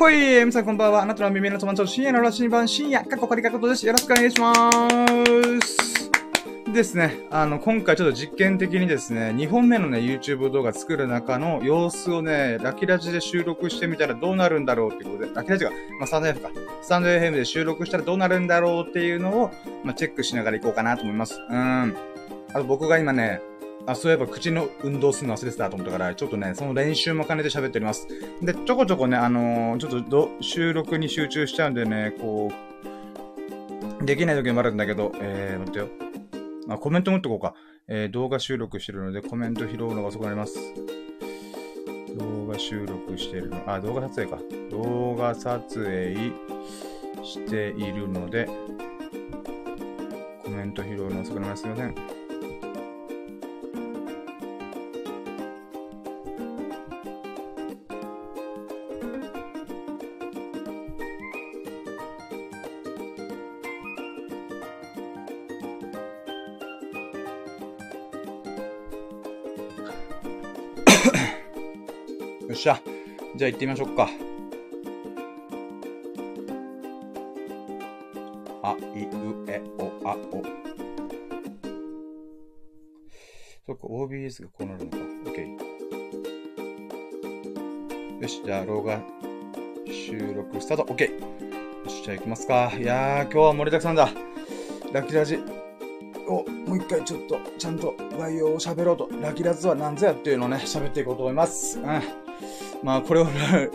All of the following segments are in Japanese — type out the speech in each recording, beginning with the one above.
ほい皆さんこんばんは。あなたの耳の友達の深夜のラシニ版深夜、かっこかりかことです。よろしくお願いしまーす。ですね、あの、今回ちょっと実験的にですね、2本目のね、YouTube 動画作る中の様子をね、ラキラジで収録してみたらどうなるんだろうっていうことで、ラキラジが、まあ、スタンド F か。スタンド FM で収録したらどうなるんだろうっていうのを、まあ、チェックしながらいこうかなと思います。うん。あと僕が今ね、あ、そういえば口の運動するの忘れてたと思ったから、ちょっとね、その練習も兼ねて喋っております。で、ちょこちょこね、あのー、ちょっと収録に集中しちゃうんでね、こう、できない時もあるんだけど、えー、待ってよ。あ、コメント持ってこうか。えー、動画収録してるので、コメント拾うのが遅くなります。動画収録してるの、あ、動画撮影か。動画撮影しているので、コメント拾うの遅くなります。すいません。じゃあ行ってみましょうか。あ、いうえお、あお。そっか、OBS がこうなるのか。OK。よし、じゃあ、動画収録スタート。OK。よし、じゃあ行きますか。いやー、今日は盛りだくさんだ。ラッキーラジ。をもう一回ちょっとちゃんと概要を喋ろうと、ラキラズは何ぞやっていうのをね、喋っていこうと思います。うん。まあ、これを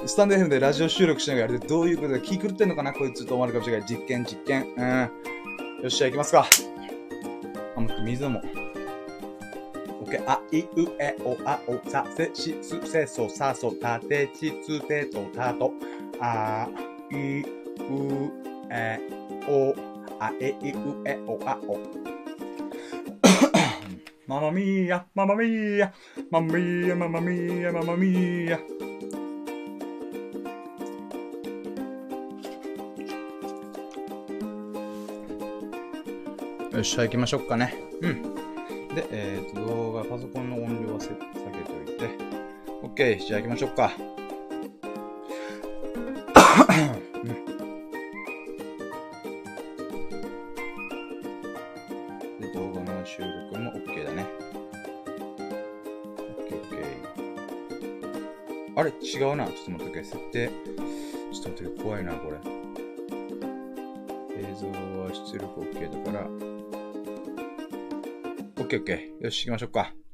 スタンド FM でラジオ収録しながらやるどういうことで気狂ってんのかなこいつと思われるかもしれない。実験、実験。うん。よっしゃ、行きますか。あ、もう水も。オッケー。あ、い、う、え、お、あ、お、さ、せ、し、す、せ、そ、さ、そ、た、て、ち、つ、て、と、た、と。あ、い、う、え、お、あ、え、い、う、え、お、あ、お。ママミーヤ、ママミーヤ、ママミーヤ、ママミーヤ、ママミーヤ。よっしゃ、行きましょうかね。うん。で、えっ、ー、と、動画、パソコンの音量は下げといて。OK。じゃあ行きましょうか。違うな。ちょっと待ってくれ。設定。ちょっと待って怖いな、これ。映像は出力 OK だから、オッケーオッケー。よし、行きましょうか。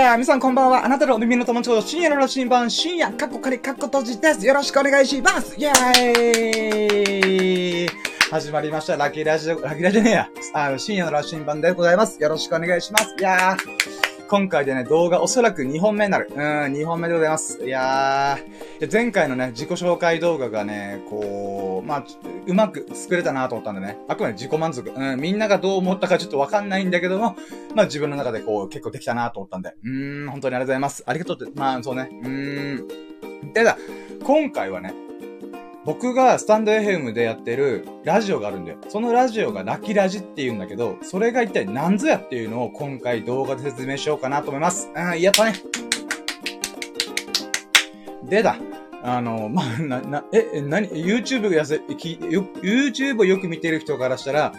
皆さんこんばんは。あなたのお耳の友達深夜のラ新版、深夜、カッコ仮、カッコ閉じです。よろしくお願いしますイェーイ始まりました。ラッキーラジオ、ラッキーラジオねえや。あ深夜のラッシン版でございます。よろしくお願いします。いやー、今回でね、動画おそらく2本目になる。うん、2本目でございます。いやー、前回のね、自己紹介動画がね、こう、まあ、うまく作れたなと思ったんでね、あくまで自己満足。うん、みんながどう思ったかちょっとわかんないんだけども、まあ自分の中でこう、結構できたなと思ったんで、うーん、本当にありがとうございます。ありがとうって、まあそうね、うーん。ただ、今回はね、僕がスタンド FM でやってるラジオがあるんだよ。そのラジオがラキラジって言うんだけど、それが一体何ぞやっていうのを今回動画で説明しようかなと思います。うん、やったね。でだ。あの、まあ、な、な、え、なに、YouTube やせ、き、YouTube をよく見てる人からしたら、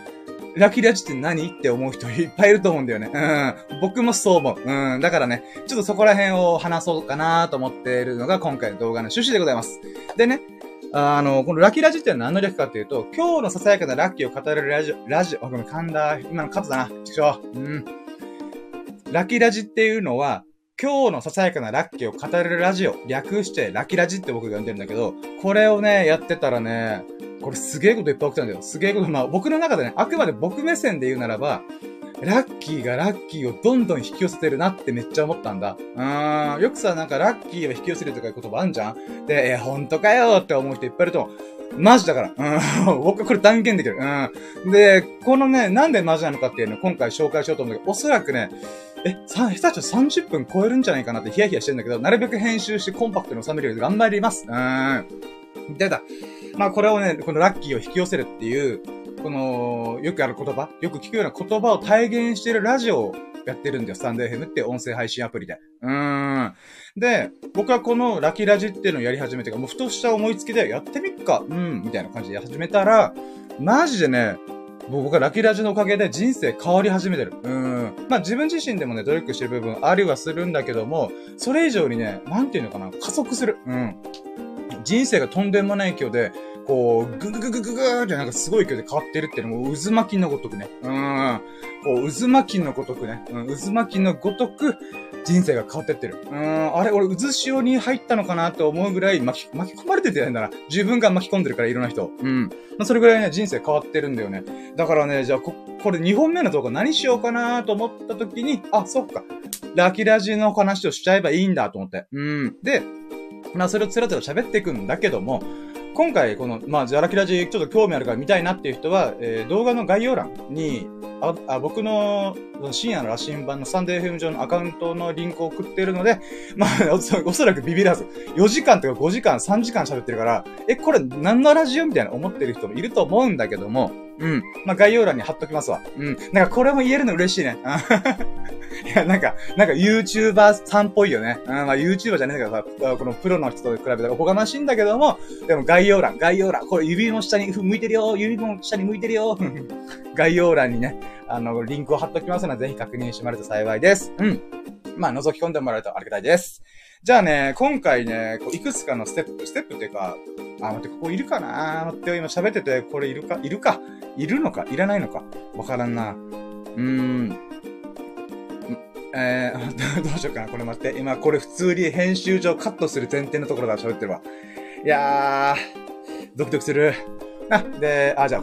ラキラジって何って思う人いっぱいいると思うんだよね。うん。僕もそう思う。うん。だからね、ちょっとそこら辺を話そうかなと思っているのが今回の動画の趣旨でございます。でね、あの、このラキラジって何の略かっていうと、今日のささやかなラッキーを語れるラジオ、ラジオ、あ、ごめん、噛んだ。今のカットだな。ちくしょう。うん。ラキラジっていうのは、今日のささやかなラッキーを語れるラジオ、略してラッキーラジって僕が呼んでるんだけど、これをね、やってたらね、これすげえこといっぱい起きたんだよ。すげえこと、まあ僕の中でね、あくまで僕目線で言うならば、ラッキーがラッキーをどんどん引き寄せてるなってめっちゃ思ったんだ。うーん。よくさ、なんかラッキーを引き寄せるとかいう言葉あんじゃんで、え、ほんとかよって思う人いっぱいいると思う。マジだから。うん。僕はこれ断言できる。うん。で、このね、なんでマジなのかっていうのを今回紹介しようと思うんだけど、おそらくね、え、さ、下手したら30分超えるんじゃないかなってヒヤヒヤしてんだけど、なるべく編集してコンパクトに収めるように頑張ります。うん。出た。まあこれをね、このラッキーを引き寄せるっていう、この、よくある言葉、よく聞くような言葉を体現しているラジオやってるんだよ。スタンド FM って音声配信アプリで。うーん。で、僕はこのラキラジっていうのをやり始めてかもうふとした思いつきでやってみっか、うん、みたいな感じでや始めたら、マジでね、僕はラキラジのおかげで人生変わり始めてる。うん。まあ自分自身でもね、努力してる部分ありはするんだけども、それ以上にね、なんていうのかな、加速する。うん。人生がとんでもない勢いで、こう、ぐぐぐぐぐぐーってなんかすごい勢いで変わってるっていうのも渦巻きのごとくね。うん。こう、渦巻きのごとくね。うん、渦巻きのごとく、人生が変わってってる。うん、あれ、俺、渦潮に入ったのかなって思うぐらい巻き、巻き込まれててんだな。自分が巻き込んでるから、いろんな人。うん。まあ、それぐらいね、人生変わってるんだよね。だからね、じゃあ、こ、これ2本目の動画何しようかなと思った時に、あ、そっか。ラキラジの話をしちゃえばいいんだと思って。うん。で、まあ、それをつらつら喋っていくんだけども、今回、この、まあ、ジャラキラジ、ちょっと興味あるから見たいなっていう人は、えー、動画の概要欄に、あ、あ僕の深夜の羅針盤のサンデー FM 上のアカウントのリンクを送っているので、まあ、おそらくビビらず、4時間とか5時間、3時間喋ってるから、え、これ何のラジオみたいな思ってる人もいると思うんだけども、うん。まあ、概要欄に貼っときますわ。うん。なんかこれも言えるの嬉しいね。いや、なんか、なんか YouTuber さんっぽいよね。うん、まあ YouTuber じゃねえけどさ、このプロの人と比べたらおこがましいんだけども、でも概要欄、概要欄、これ指の下に向いてるよ、指の下に向いてるよ。概要欄にね、あの、リンクを貼っときますので、ぜひ確認してもらえると幸いです。うん。まあ、覗き込んでもらえるとありがたいです。じゃあね、今回ね、こういくつかのステップ、ステップっていうか、あ、待って、ここいるかな？ーって今喋ってて、これいるか？いるか？いるのか？いらないのか？わからんな。うーん。えー、どうしようかな。これ待って。今、これ普通に編集上カットする前提のところから喋ってるわ。いやー、ドキドキする。あ、で、あ、じゃあ、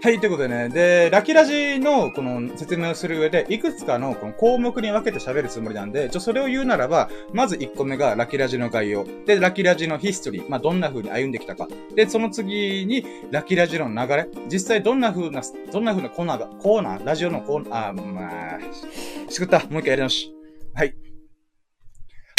はい、ということでね。で、ラキラジのこの説明をする上で、いくつかのこの項目に分けて喋るつもりなんで、ちょ、それを言うならば、まず1個目がラキラジの概要。で、ラキラジのヒストリー。まあ、どんな風に歩んできたか。で、その次に、ラキラジの流れ。実際どんな風な、どんな風なコーナーが、コーナー？ラジオのコーナー、あ、まあ、しくった。もう一回やり直し。はい。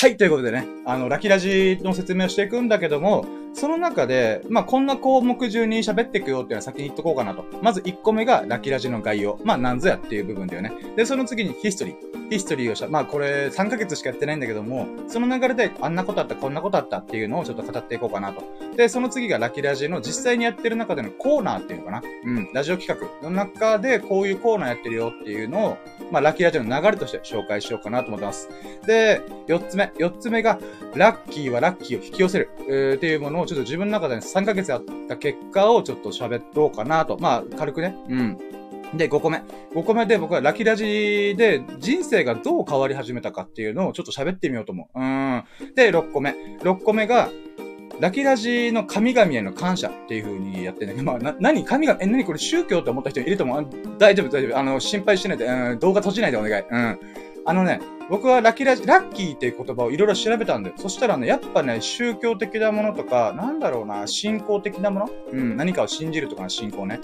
はい、ということでね、あの、ラキラジの説明をしていくんだけども、その中で、まあ、こんな項目中に喋っていくよっていうのは先に言っとこうかなと。まず1個目がラキラジの概要。まあ、なんぞやっていう部分だよね。で、その次にヒストリー。ヒストリーをした。まあ、これ3ヶ月しかやってないんだけども、その流れであんなことあった、こんなことあったっていうのをちょっと語っていこうかなと。で、その次がラキラジの実際にやってる中でのコーナーっていうのかな。うん、ラジオ企画の中でこういうコーナーやってるよっていうのを、まあ、ラキラジの流れとして紹介しようかなと思ってます。で、4つ目。4つ目が、ラッキーはラッキーを引き寄せる。えー、っていうものをちょっと自分の中で3ヶ月あった結果をちょっと喋ろうかなと。まあ、軽くね。うん。で、5個目。5個目で僕はラキラジで人生がどう変わり始めたかっていうのをちょっと喋ってみようと思う。うん。で、6個目。6個目が、ラキラジの神々への感謝っていう風にやってね。まあ、な、何神々、え、何これ宗教って思った人いると思う？大丈夫、大丈夫。あの、心配しないで、うん、動画閉じないでお願い。うん。あのね、僕はラキラジ、ラッキーっていう言葉をいろいろ調べたんだよ。そしたらね、やっぱね、宗教的なものとか、なんだろうな、信仰的なもの？うん、何かを信じるとかの信仰ね。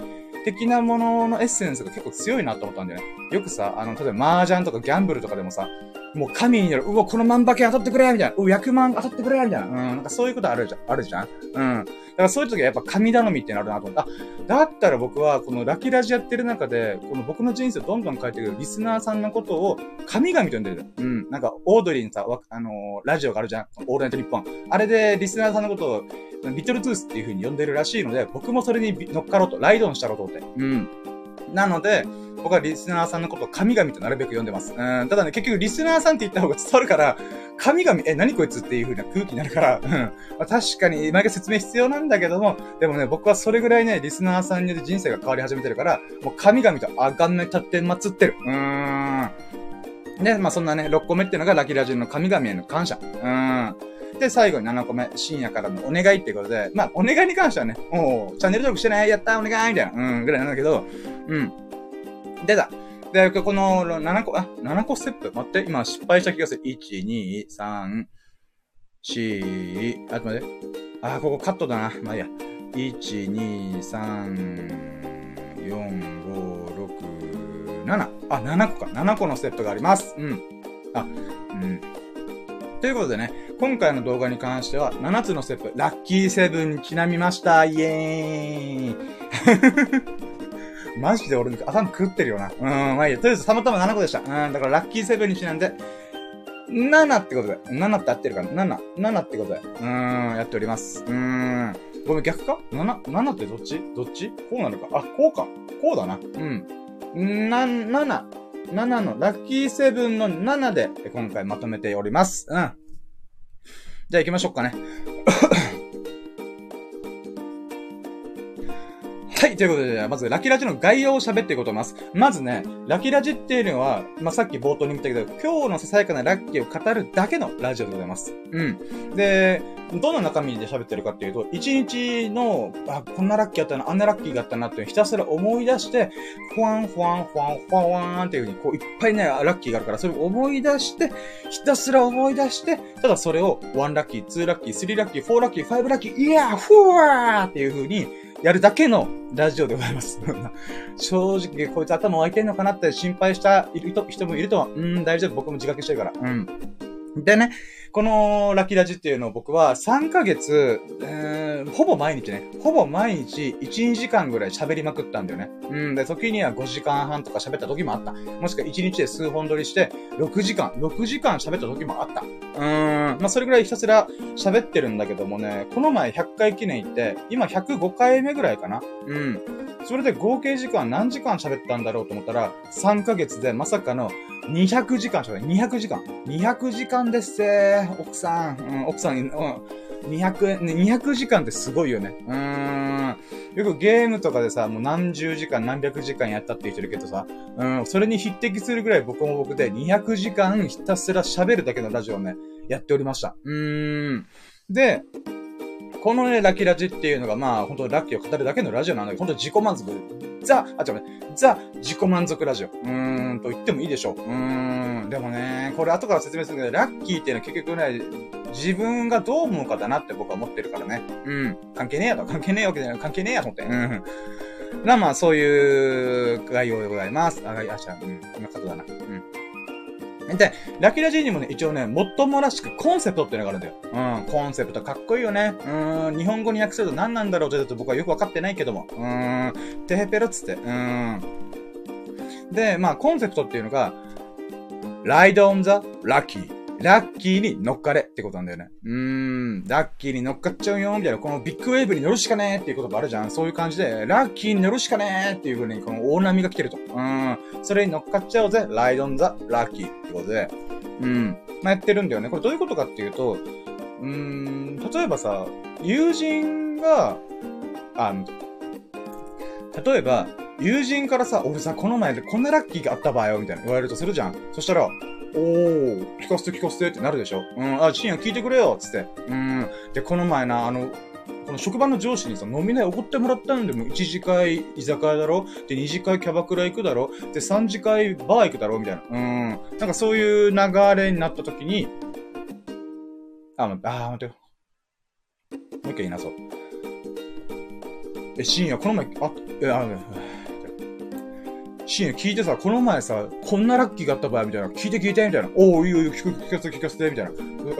的なもののエッセンスが結構強いなと思ったんだよね。よくさ、あの、例えば麻雀とかギャンブルとかでもさ、もう神になる、うわ、この万馬券当たってくれみたいな。うわ、100万当たってくれみたいな。うん、なんかそういうことあるじゃん。あるじゃん。うん。だからそういう時はやっぱ神頼みってなるなと思った。あ、だったら僕はこのラキラジやってる中で、この僕の人生をどんどん変えていくリスナーさんのことを神々と呼んでる。うん。なんか、オードリーのさ、あのー、ラジオがあるじゃん。オールナイトニッポン。あれでリスナーさんのことを、リトルトゥースっていう風に呼んでるらしいので、僕もそれに乗っかろうと、ライドオンしたろうと思って。うん。なので、僕はリスナーさんのことを神々となるべく読んでます。うん。ただね、結局リスナーさんって言った方が伝わるから、神々、え、何こいつっていう風な空気になるから、うん。まあ、確かに、毎回説明必要なんだけども、でもね、僕はそれぐらいね、リスナーさんによって人生が変わり始めてるから、もう神々とあがめ立って祀ってる。うーん。で、まあそんなね、6個目っていうのがラキラジオの神々への感謝。うん。で、最後に7個目、深夜からのお願いってことで、まあ、お願いに関してはね、もう、チャンネル登録してないやったお願いみたいな、うん、ぐらいなんだけど、うん。出た。で、この7個、あ、7個ステップ。待って、今失敗した気がする。1、2、3、4、あ、待って。あ、ここカットだな。まあいいや。1、2、3、4、5、6、7。あ、7個か。7個のステップがあります。うん。あ、うん。ということでね、今回の動画に関しては、7つのステップ、ラッキーセブンにちなみました。イエーイ マジで俺、頭食ってるよな。うん、まあいいや。とりあえずたまたま7個でした。うん、だからラッキーセブンにちなんで、7ってことで。7って合ってるかな ?7。7ってことで。うーん、やっております。うーん。ごめん、逆か ?7、7ってどっち？どっち？こうなるかあ、こうか。こうだな。うん。な、7。7の、ラッキーセブンの7で今回まとめております。うん。じゃあ行きましょうかね。はい、ということで、まず、ラキラジの概要を喋っていこうと思います。まずね、ラキラジっていうのは、まあ、さっき冒頭に言ったけど、今日のささやかなラッキーを語るだけのラジオでございます。うん。で、どんな中身で喋ってるかっていうと、一日の、あ、こんなラッキーあったな、あんなラッキーがあったなってひたすら思い出して、ふわんふわんふわんふわんふわんっていう風に、こう、いっぱいね、ラッキーがあるから、それを思い出して、ひたすら思い出して、ただそれを、1ラッキー、2ラッキー、3ラッキー、4ラッキー、5ラッキー、いやー、ふわーっていう風に、やるだけのラジオでございます。正直、こいつ頭湧いてんのかなって心配した人もいるとは、うん、大丈夫、僕も自覚してるから。うん。でね、このラッキーラジっていうのを僕は3ヶ月、えー、ほぼ毎日ね、ほぼ毎日1、2時間ぐらい喋りまくったんだよね。うん、で、時には5時間半とか喋った時もあった。もしくは1日で数本撮りして、6時間、6時間喋った時もあった。うーん、まあ、それぐらいひたすら喋ってるんだけどもね、この前100回記念行って、今105回目ぐらいかな。うん。それで合計時間何時間喋ったんだろうと思ったら、3ヶ月でまさかの200時間しかない。200時間。200時間ですせー奥さん。うん、奥さん、うん。200、200時間ってすごいよね。うーん。よくゲームとかでさ、もう何十時間、何百時間やったって言ってるけどさ、うん、それに匹敵するぐらい僕も僕で200時間ひたすら喋るだけのラジオをね、やっておりました。うーん。で、このね、ラッキーラジっていうのが、まあ、本当ラッキーを語るだけのラジオなんだけど、本当自己満足。ザ、あ、違う、ザ、自己満足ラジオ。うーん、と言ってもいいでしょう。うーん、でもね、これ後から説明するけど、ラッキーっていうのは結局ね、自分がどう思うかだなって僕は思ってるからね。うん。関係ねえやと。関係ねえわけじゃない。関係ねえやと思って。うん。な、まあ、そういう概要でございます。あ、あ、じゃあ、うん。今、ことだな。うん。で、ラキラジーにもね、一応ね、もっともらしくコンセプトっていうのがあるんだよ。うん、コンセプトかっこいいよね。うん、日本語に訳すると何なんだろうって僕はよくわかってないけども。うん、テヘペロっつって。うん。で、まあ、コンセプトっていうのが、ライドオンザラッキー。ラッキーに乗っかれってことなんだよね。うーん、ラッキーに乗っかっちゃうよ、みたいな、このビッグウェーブに乗るしかねーっていうことがあるじゃん。そういう感じで、ラッキーに乗るしかねーっていう風に、この大波が来てると。うん、それに乗っかっちゃおうぜ、ライドンザラッキーってことで、うん、まあ、やってるんだよね。これどういうことかっていうと、うーん、例えばさ、友人が、あの、例えば、友人からさ、俺さ、この前でこんなラッキーがあった場合よ、みたいな言われるとするじゃん。そしたら、おー、聞かせて聞かせてってなるでしょうん、あ、深夜聞いてくれよつって。うん。で、この前な、あの、この職場の上司にさ、飲み代おごってもらったんで、もう1次会居酒屋だろで、2次会キャバクラ行くだろで、3次会バー行くだろみたいな。うん。なんかそういう流れになった時に、あ、待って、あ、待ってよ。もう一回言いなそう。え、深夜、この前、あ、え、あ、シーン聞いてさ、この前さ、こんなラッキーがあった場合みたいな、聞いて聞いてみたいな。おおいいよいいよ、聞く、聞かせて聞かせてみたいな。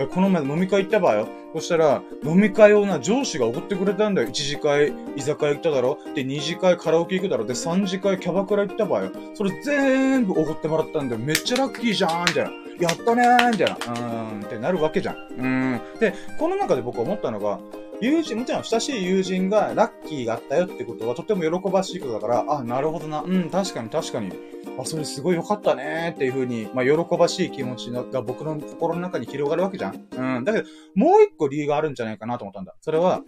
この前飲み会行った場合よ。そしたら、飲み会をな、上司がおごってくれたんだよ。1次会、居酒屋行っただろで、2次会カラオケ行くだろで、3次会キャバクラ行った場合よ。それ全部おごってもらったんだよ。めっちゃラッキーじゃんみたいな。やったねーみたいな。うーん、ってなるわけじゃん。うーん。で、この中で僕思ったのが、友人、もちろん親しい友人がラッキーがあったよってことはとても喜ばしいことだから、あ、なるほどな、うん、確かに確かに、あ、それすごい良かったねっていうふうに、まあ、喜ばしい気持ちが僕の心の中に広がるわけじゃん。うん。だけど、もう一個理由があるんじゃないかなと思ったんだ。それは、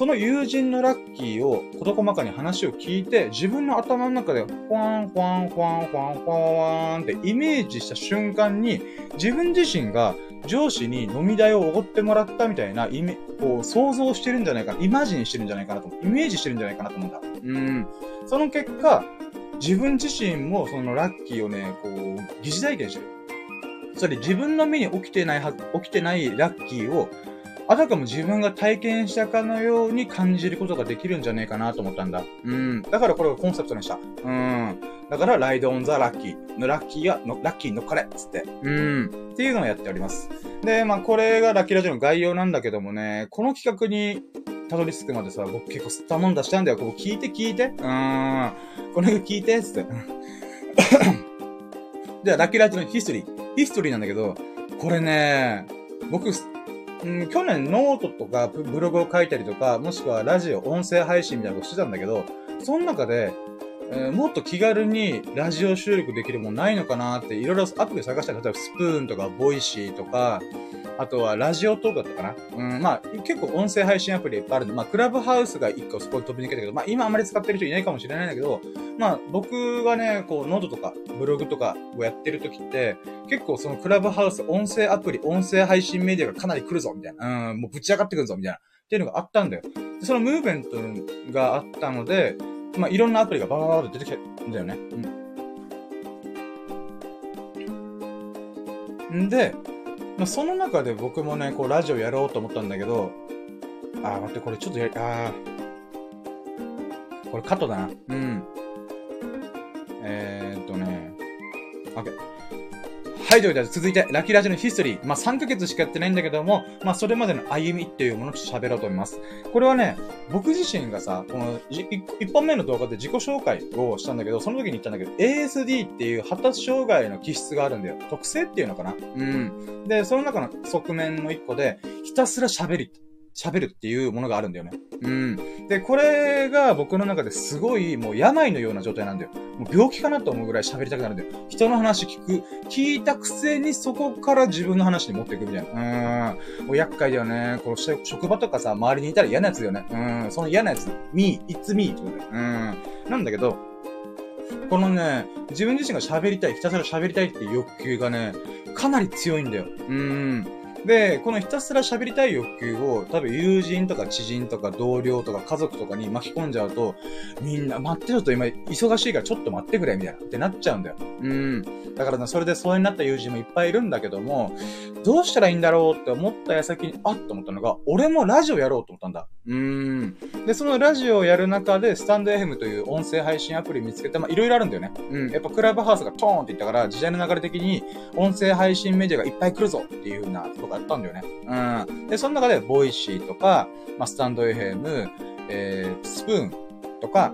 その友人のラッキーを事細かに話を聞いて、自分の頭の中で、フワン、フワン、フワン、フワン、フワンってイメージした瞬間に、自分自身が上司に飲み代をおごってもらったみたいなイメ、こう、想像してるんじゃないかな、イマジンしてるんじゃないかなと。イメージしてるんじゃないかなと思うんだ。うん。その結果、自分自身もそのラッキーをね、こう、疑似体験してる。それ自分の目に起きてないは、起きてないラッキーをあたかも自分が体験したかのように感じることができるんじゃねえかなと思ったんだ。うん。だからこれをコンセプトにした。うん。だから、 Ride on the lucky。のラッキーは、の、ラッキー乗っかれつって。うん。っていうのをやっております。で、まあ、これがラッキーラジオの概要なんだけどもね、この企画にたどり着くまでさ、僕結構すったもんだしたんだよ。ここ聞いて聞いて。うーん。これ聞いて、つって。では、ラッキーラジオのヒストリー。ヒストリーなんだけど、これね、僕、うん、去年ノートとかブログを書いたりとか、もしくはラジオ、音声配信みたいなことしてたんだけど、その中で、えー、もっと気軽にラジオ収録できるもんないのかなって、いろいろアプリ探したり、例えばスプーンとか、ボイシーとか、あとはラジオトークだったかな。うん、まあ、結構音声配信アプリいっぱいあるんで、まあ、クラブハウスが一個そこに飛び抜けたけど、まあ、今あんまり使ってる人いないかもしれないんだけど、まあ、僕がね、こう、ノートとか、ブログとかをやってる時って、結構そのクラブハウス、音声アプリ、音声配信メディアがかなり来るぞ、みたいな。うん、もうぶち上がってくるぞ、みたいな。っていうのがあったんだよ。でそのムーブメントがあったので、まあ、いろんなアプリがバーバーと出てきたんだよね。うん。んで、まあ、その中で僕もね、こう、ラジオやろうと思ったんだけど、あー、待って、これちょっとやり、あー、これカットだな。うん。えーっとね、OK。はい、ということで続いて、ラッキーラジオのヒストリー。まあ、3ヶ月しかやってないんだけども、まあ、それまでの歩みっていうものを喋ろうと思います。これはね、僕自身がさ、この1本目の動画で自己紹介をしたんだけど、その時に言ったんだけど、ASD っていう発達障害の気質があるんだよ。特性っていうのかなうん。で、その中の側面の一個で、ひたすら喋り。喋るっていうものがあるんだよね。うん。で、これが僕の中ですごいもう病のような状態なんだよ。もう病気かなと思うぐらい喋りたくなるんだよ。人の話聞く、聞いたくせにそこから自分の話に持っていくみたいな。うん。もう厄介だよね。こう職場とかさ、周りにいたら嫌なやつだよね。うん。その嫌なやつ、me, it's me ってことだよ。うん。なんだけど、このね、自分自身が喋りたい、ひたすら喋りたいっていう欲求がね、かなり強いんだよ。うん。で、このひたすら喋りたい欲求を、多分友人とか知人とか同僚とか家族とかに巻き込んじゃうと、みんな、待ってちょっと今忙しいからちょっと待ってくれ、みたいな、ってなっちゃうんだよ。うん。だからね、それで疎遠になった友人もいっぱいいるんだけども、どうしたらいいんだろうって思った矢先に、あっと思ったのが、俺もラジオやろうと思ったんだ。うん。で、そのラジオをやる中で、スタンド FM という音声配信アプリ見つけて、まあ、いろいろあるんだよね。うん。やっぱクラブハウスがトーンって言ったから、時代の流れ的に、音声配信メディアがいっぱい来るぞっていう風なことがあったんだよね。うん。で、その中で、ボイシーとか、まあ、スタンド FM、えー、スプーンとか、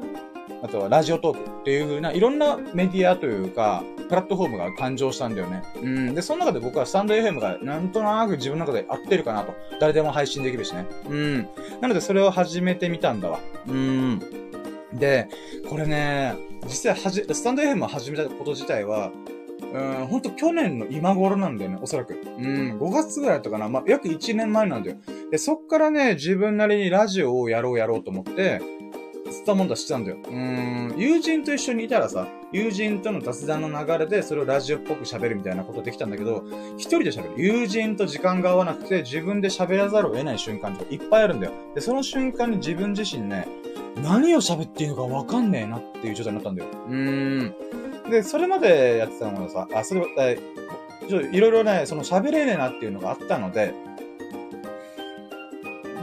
あとはラジオトークっていう風な、いろんなメディアというか、プラットフォームが誕生したんだよね。うん。で、その中で僕はスタンド FM がなんとなく自分の中で合ってるかなと。誰でも配信できるしね。うん。なのでそれを始めてみたんだわ。うん。で、これね、実際はじ、スタンド FM を始めたこと自体は、うん、ほんと去年の今頃なんだよね、おそらく。うん、5月ぐらいだったかな。まあ、約1年前なんだよ。で、そっからね、自分なりにラジオをやろうやろうと思って、吸ったもんだしてたんだよ。うん、友人と一緒にいたらさ、友人との雑談の流れでそれをラジオっぽく喋るみたいなことできたんだけど、一人で喋る。友人と時間が合わなくて自分で喋らざるを得ない瞬間とかいっぱいあるんだよ。で、その瞬間に自分自身ね、何を喋っていいのかわかんねえなっていう状態になったんだよ。うーん。で、それまでやってたのがさ、あ、それ、え、ちょいろいろね、その喋れねえなっていうのがあったので、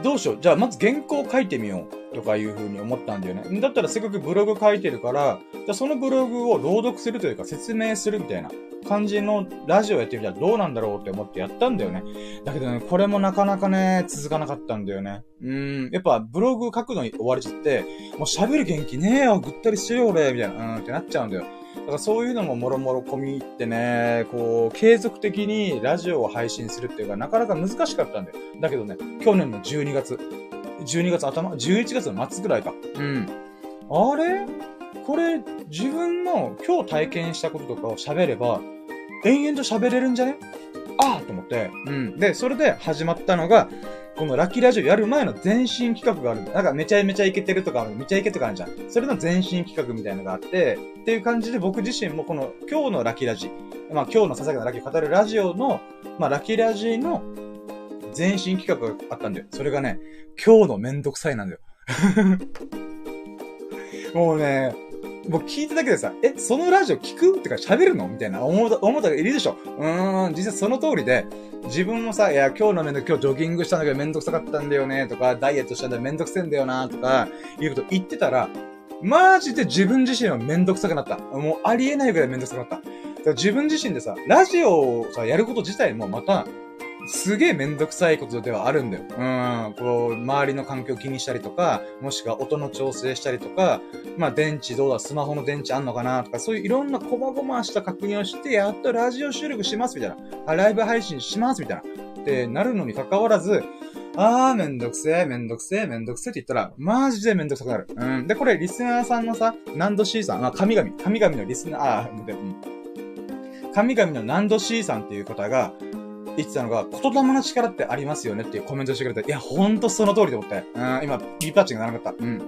どうしよう。じゃあ、まず原稿書いてみよう。とかいう風に思ったんだよね。だったらせっかくブログ書いてるから、じゃあそのブログを朗読するというか説明するみたいな感じのラジオやってみたらどうなんだろうって思ってやったんだよね。だけどね、これもなかなかね、続かなかったんだよね。うん、やっぱブログ書くのに終わりちゃって、もう喋る元気ねえよ、ぐったりしてよ俺、みたいな、うんってなっちゃうんだよ。だからそういうのももろもろ込み入ってね、こう、継続的にラジオを配信するっていうか、なかなか難しかったんだよ。だけどね、去年の12月、12月頭 ?11 月の末ぐらいか。うん。あれ？これ、自分の今日体験したこととかを喋れば、延々と喋れるんじゃね？ああと思って。うん。で、それで始まったのが、このラッキーラジオやる前の前進企画があるんだ。なんかめちゃめちゃイケてるとかあるめちゃイケとかあるじゃん。それの前進企画みたいなのがあって、っていう感じで僕自身もこの今日のラッキーラジ、まあ今日のささやかなラッキーを語るラジオの、まあラッキーラジの前進企画があったんだよ。それがね、今日のめんどくさいなんだよ。もうね、もう聞いただけでさ、え、そのラジオ聞く？ってか喋るの？みたいな思う、思ったらいるでしょ。うーん、実際その通りで、自分もさ、いや、今日のめんど今日ジョギングしたんだけどめんどくさかったんだよね、とか、ダイエットしたんだけどめんどくせんだよな、とか、いうこと言ってたら、マジで自分自身はめんどくさくなった。もうありえないぐらいめんどくさくなった。自分自身でさ、ラジオをさ、やること自体もまた、すげえめんどくさいことではあるんだよ。うん。こう、周りの環境気にしたりとか、もしくは音の調整したりとか、まあ電池どうだ、スマホの電池あんのかなとか、そういういろんな細々した確認をして、やっとラジオ収録しますみたいな。あ、ライブ配信しますみたいな。ってなるのに関わらず、あー、めんどくせえ、めんどくせえ、めんどくせえって言ったら、マジでめんどくさくなる。うん。で、これ、リスナーさんのさ、ナンド C さん、あ、神々、神々のリスナー、あー、で、うん。神々のナンド C さんっていう方が、言ってたのが、言霊の力ってありますよねっていうコメントしてくれて、いや、ほんとその通りと思って。うん、今、ビーパッチがならなかった。うん。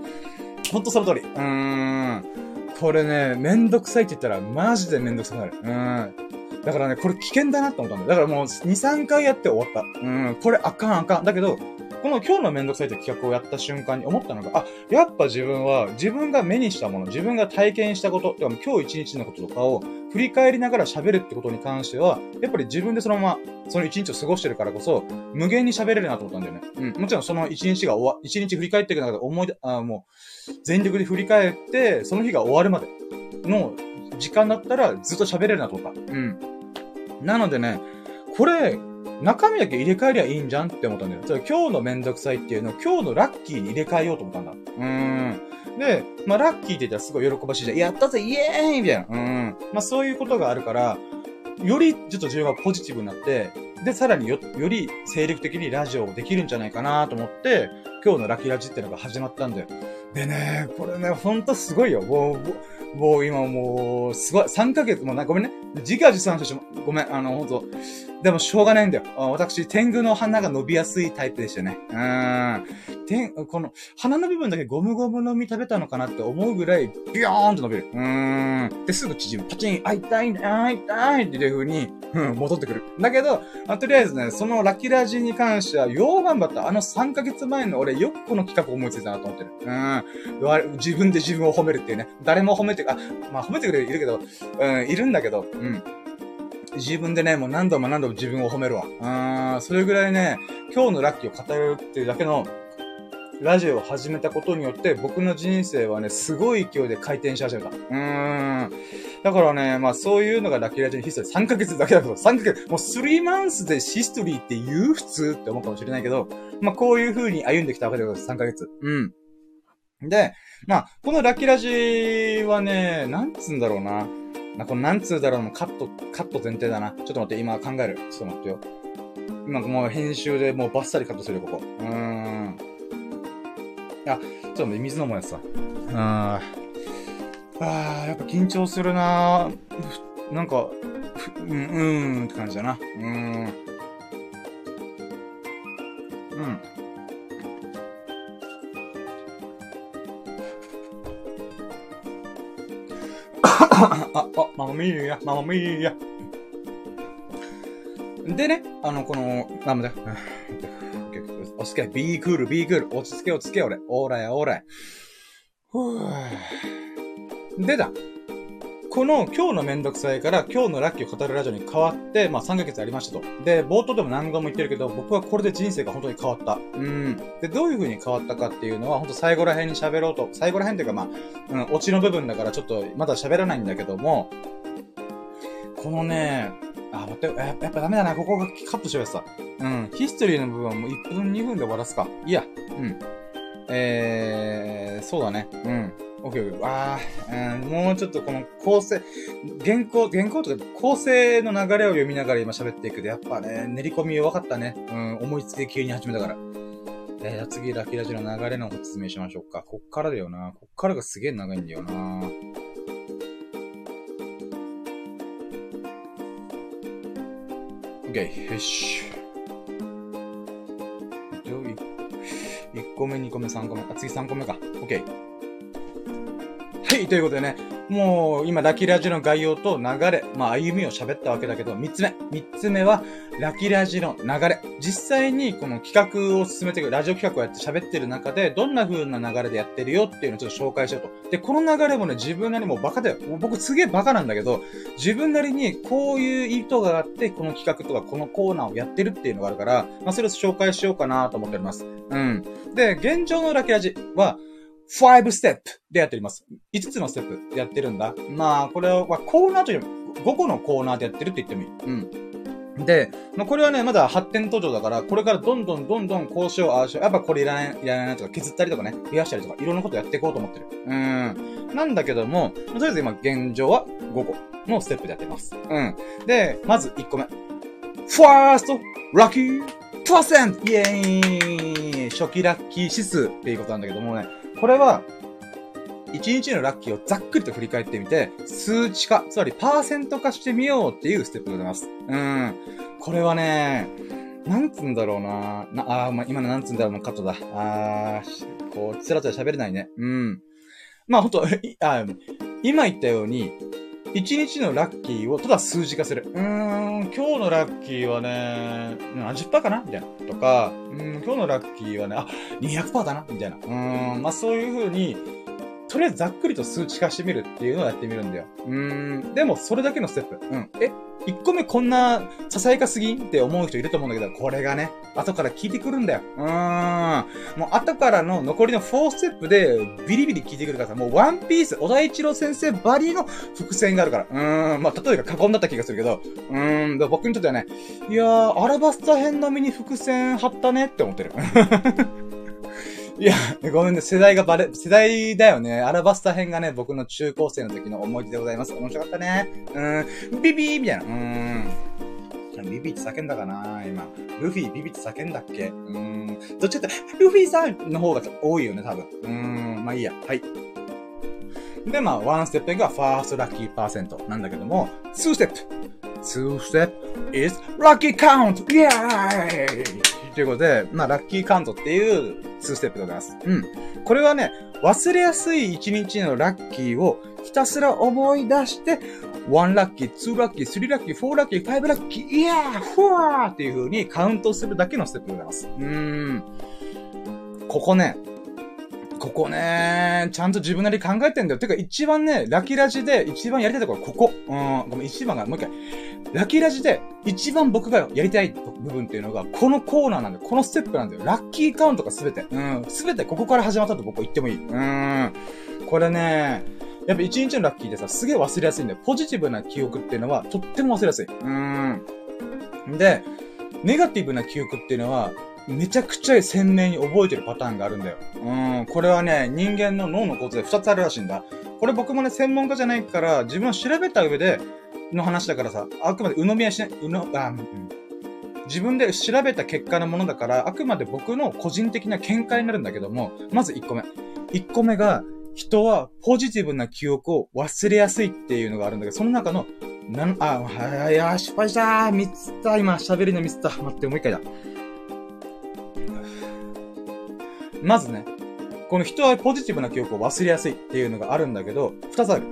ほんとその通り。うーん。これね、めんどくさいって言ったら、マジでめんどくさくなる。うん。だからね、これ危険だなって思ったんだよ。だからもう、2、3回やって終わった。うん、これあかんあかん。だけど、この今日のめんどくさいって企画をやった瞬間に思ったのが、あ、やっぱ自分は自分が目にしたもの、自分が体験したこと、でも今日一日のこととかを振り返りながら喋るってことに関しては、やっぱり自分でそのまま、その一日を過ごしてるからこそ、無限に喋れるなと思ったんだよね。うん。もちろんその一日が終わ、一日振り返っていく中で思い出、あもう、全力で振り返って、その日が終わるまでの時間だったらずっと喋れるなと思った。うん。なのでね、これ、中身だけ入れ替えりゃいいんじゃんって思ったんだよ。今日のめんどくさいっていうのを今日のラッキーに入れ替えようと思ったんだ。うーん。で、まあ、ラッキーって言ったらすごい喜ばしいじゃん。やったぜイエーイみたいな。うん。まあ、そういうことがあるから、よりちょっと自分がポジティブになって、で、さらによ、より精力的にラジオをできるんじゃないかなと思って、今日のラッキーラジっていうのが始まったんだよ。でね、これね、ほんとすごいよ。もう、もう今もう、すごい、3ヶ月、もな、ごめんね。自画自賛としも、ごめん、あの、ほんと。でも、しょうがないんだよ。私、天狗の花が伸びやすいタイプでしたね。うん。天、この、花の部分だけゴムゴムの実食べたのかなって思うぐらい、ビヨーンと伸びる。うん。で、すぐ縮む。パチン、あ、痛い、あ、痛いっていう風に、うん、戻ってくる。だけど、あ、とりあえずね、そのラキラジに関しては、よう頑張った。あの3ヶ月前の俺、よくこの企画思いついたなと思ってる。うん。自分で自分を褒めるっていうね。誰も褒めてあ、まあ褒めてくれるいるけど、うん、いるんだけど、うん。自分でね、もう何度も何度も自分を褒めるわ。うん、それぐらいね、今日のラッキーを語るっていうだけの、ラジオを始めたことによって、僕の人生はね、すごい勢いで回転し始めた。うーん。だからね、まあそういうのがラッキーラジオのヒストリー。3ヶ月だけだけど、3ヶ月、もう3マンスでヒストリーって言う普通って思うかもしれないけど、まあこういう風に歩んできたわけでございます。3ヶ月。うん。で、まあ、このラッキーラジはね、なんつうんだろうな。な、このなんつうだろうのカット、カット前提だな。ちょっと待って、今考える。ちょっと待ってよ。今もう編集でもうバッサリカットするよ、ここ。うーん。あ、ちょっと待って、水飲むやつさ。あー。あー、やっぱ緊張するななんか、うん、うーんって感じだな。うーん。うん。あ、あ、ママミーヤ、ママミーヤ。でね、あの、この、なんだよ。落ち着け、ビークール、ビークール。落ち着け、落ち着け、俺。オーライ、オーライ。ふぅ。でだ。この今日のめんどくさいから今日のラッキーを語るラジオに変わって、まあ3ヶ月ありましたと。で、冒頭でも何度も言ってるけど、僕はこれで人生が本当に変わった。うん。で、どういう風に変わったかっていうのは、本当最後ら辺に喋ろうと。最後ら辺っていうかまあ、うん、オチの部分だからちょっとまだ喋らないんだけども、このね、あ、待って、やっぱダメだな。ここがカットしようやつさ。うん。ヒストリーの部分はもう1分2分で終わらすか。いや。うん。えー、そうだね。うん。オッケーオッケー。あー、もうちょっとこの構成、原稿、原稿とか構成の流れを読みながら今喋っていくで、やっぱね、練り込み弱かったね。うん、思いつきで急に始めたから。えー、次、ラキラジの流れの説明しましょうか。こっからだよな。こっからがすげえ長いんだよな。オッケー、よし。1個目、2個目、3個目。あ、次3個目か。オッケー。はい、ということでね、もう今、ラキラジの概要と流れ、まあ歩みを喋ったわけだけど、三つ目。三つ目は、ラキラジの流れ。実際にこの企画を進めていく、ラジオ企画をやって喋ってる中で、どんな風な流れでやってるよっていうのをちょっと紹介しようと。で、この流れもね、自分なりもうバカだよ。僕すげえバカなんだけど、自分なりにこういう意図があって、この企画とかこのコーナーをやってるっていうのがあるから、まあそれを紹介しようかなと思っております。うん。で、現状のラキラジは、5ステップでやっております。5つのステップでやってるんだ。まあ、これはコーナーというより5個のコーナーでやってるって言ってもいい。うん。で、まあ、これはね、まだ発展途上だから、これからどんどんどんどんこうしよう、ああしよう、やっぱこれいらない、いらないなとか削ったりとかね、増やしたりとか、いろんなことやっていこうと思ってる。うん。なんだけども、とりあえず今現状は5個のステップでやってます。うん。で、まず1個目。ファーストラッキーパーセントイェーイ初期ラッキー指数っていうことなんだけどもね、これは、1日のラッキーをざっくりと振り返ってみて、数値化、つまりパーセント化してみようっていうステップでございます。うん。これはね、なんつうんだろうなな、あまあ、今のなんつうんだろうな、カットだ。あー、こう、つらつら喋れないね。うん。まあ、ほんと、今言ったように、一日のラッキーをただ数字化する。うーん、今日のラッキーはね、何十パーかな？みたいな。とか、うん、今日のラッキーはね、あ、200%だな？みたいな。うーん、まあそういう風に、とりあえずざっくりと数値化してみるっていうのをやってみるんだよ。うーん。でも、それだけのステップ。うん。え、1個目こんな、ささやかすぎんって思う人いると思うんだけど、これがね、後から効いてくるんだよ。うーん。もう後からの残りの4ステップで、ビリビリ効いてくるからさ、もうワンピース、小田一郎先生バリの伏線があるから。うーん。まあ、例えば過言だった気がするけど、うーん。僕にとってはね、いやー、アラバスタ編並みに伏線張ったねって思ってる。いや、ごめんね、世代がバレ、世代だよね。アラバスタ編がね、僕の中高生の時の思い出でございます。面白かったね。うん、ビビーみたいな。うん。ビビって叫んだかな今。ルフィビビって叫んだっけ？うーん。どっちかって、ルフィさんの方が多いよね、多分。うーん。まあいいや。はい。で、まあ、ワンステップがファーストラッキーパーセントなんだけども、ツーステップ。 Two step is lucky count! イェーイということで、まあ、ラッキーカウントっていう2ステップでございます。うん。これはね、忘れやすい1日のラッキーをひたすら思い出して、1ラッキー、2ラッキー、3ラッキー、4ラッキー、5ラッキー、イヤッフォーっていう風にカウントするだけのステップでございます。うーん。ここね、ここね、ちゃんと自分なり考えてんだよ。てか一番ね、ラキラジで一番やりたいところはここ。うん、ごめん、一番が、もう一回。ラキラジで一番僕がやりたい部分っていうのが、このコーナーなんだよ。このステップなんだよ。ラッキーカウントがすべて。うん、すべてここから始まったと僕は言ってもいい。うん。これね、やっぱ一日のラッキーでさ、すげえ忘れやすいんだよ。ポジティブな記憶っていうのは、とっても忘れやすい。うん。で、ネガティブな記憶っていうのは、めちゃくちゃ鮮明に覚えてるパターンがあるんだよ。うん、これはね、人間の脳の構造で2つあるらしいんだ。これ僕もね、専門家じゃないから、自分を調べた上での話だからさ、あくまで鵜呑みはしない、うの、あ、うん。自分で調べた結果のものだから、あくまで僕の個人的な見解になるんだけども、まず1個目。1個目が、人はポジティブな記憶を忘れやすいっていうのがあるんだけど、その中の、なん、あ、いや、失敗したーつった、今、喋りのミスった。待って、もう一回だ。まずね、この人はポジティブな記憶を忘れやすいっていうのがあるんだけど、二つある。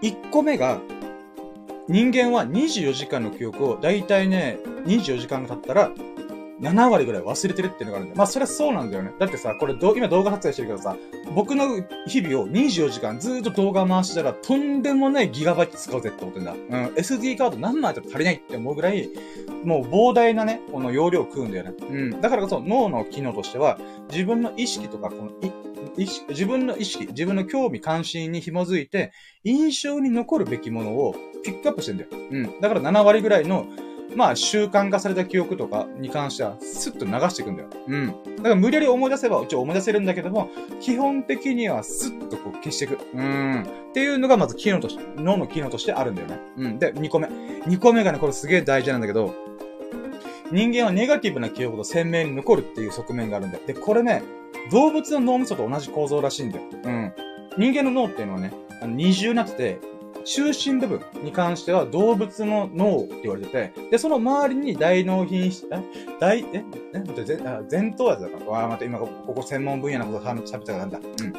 一個目が、人間は24時間の記憶を、だいたいね、24時間が経ったら、7割ぐらい忘れてるっていうのがあるんだよ。まあ、それはそうなんだよね。だってさ、これど、今動画撮影してるけどさ、僕の日々を24時間ずっと動画回したら、とんでもないギガバイト使うぜって思ってんだ。うん、SD カード何枚あっても足りないって思うぐらい、もう膨大なね、この容量を食うんだよね。うん。だからこそ脳の機能としては、自分の意識とか、この、自分の意識、自分の興味関心に紐づいて、印象に残るべきものをピックアップしてんだよ。うん。だから7割ぐらいのまあ、習慣化された記憶とかに関しては、スッと流していくんだよ。うん。だから無理やり思い出せば、一応思い出せるんだけども、基本的にはスッとこう消していく。うん。っていうのがまず機能として、脳の機能としてあるんだよね。うん。で、2個目。2個目がね、これすげえ大事なんだけど、人間はネガティブな記憶と鮮明に残るっていう側面があるんだよ。で、これね、動物の脳みそと同じ構造らしいんだよ。うん。人間の脳っていうのはね、あの二重になってて、中心部分に関しては動物の脳って言われてて、で、その周りに大脳品質、え大、ええ待って、前頭圧だから。わあ、待って、今ここ専門分野のこと喋ったからなんだ。うん。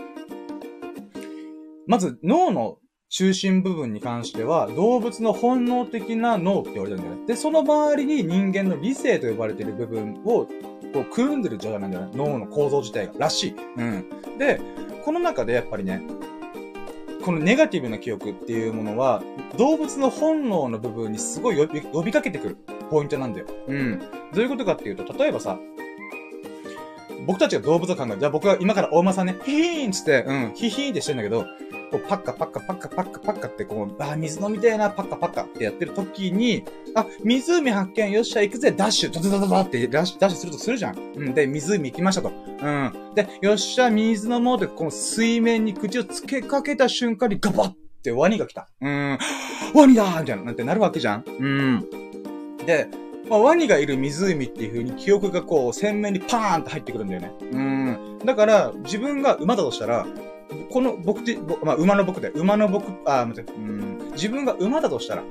まず、脳の中心部分に関しては、動物の本能的な脳って言われてるんだよね。で、その周りに人間の理性と呼ばれている部分を、こう、くるんでる状態なんだよね。脳の構造自体が。らしい。うん。で、この中でやっぱりね、このネガティブな記憶っていうものは、動物の本能の部分にすごい呼び呼びかけてくるポイントなんだよ。うん。どういうことかっていうと、例えばさ、僕たちが動物を考える。じゃあ僕は今からお馬さんね、ヒヒーンつって、うん、ヒヒーンってしてんだけど、こうパッカパッカパッカパッカパッカってこう、あ、水飲みたいな、パッカパッカってやってる時に、あ、湖発見、よっしゃ、行くぜ、ダッシュ、ドドドドドってダッシュ、ダッシュするとするじゃん。うん。で、湖行きましたと。うん。で、よっしゃ、水飲もうって、この水面に口をつけかけた瞬間にガバッってワニが来た。うん。ワニだーみたいな、なんてなるわけじゃん。うん。で、まあ、ワニがいる湖っていう風に記憶がこう、鮮明にパーンって入ってくるんだよね。うん。だから、自分が馬だとしたら、この僕で、まあ、馬の僕で、馬の僕、あ、待って、うん、自分が馬だとしたら、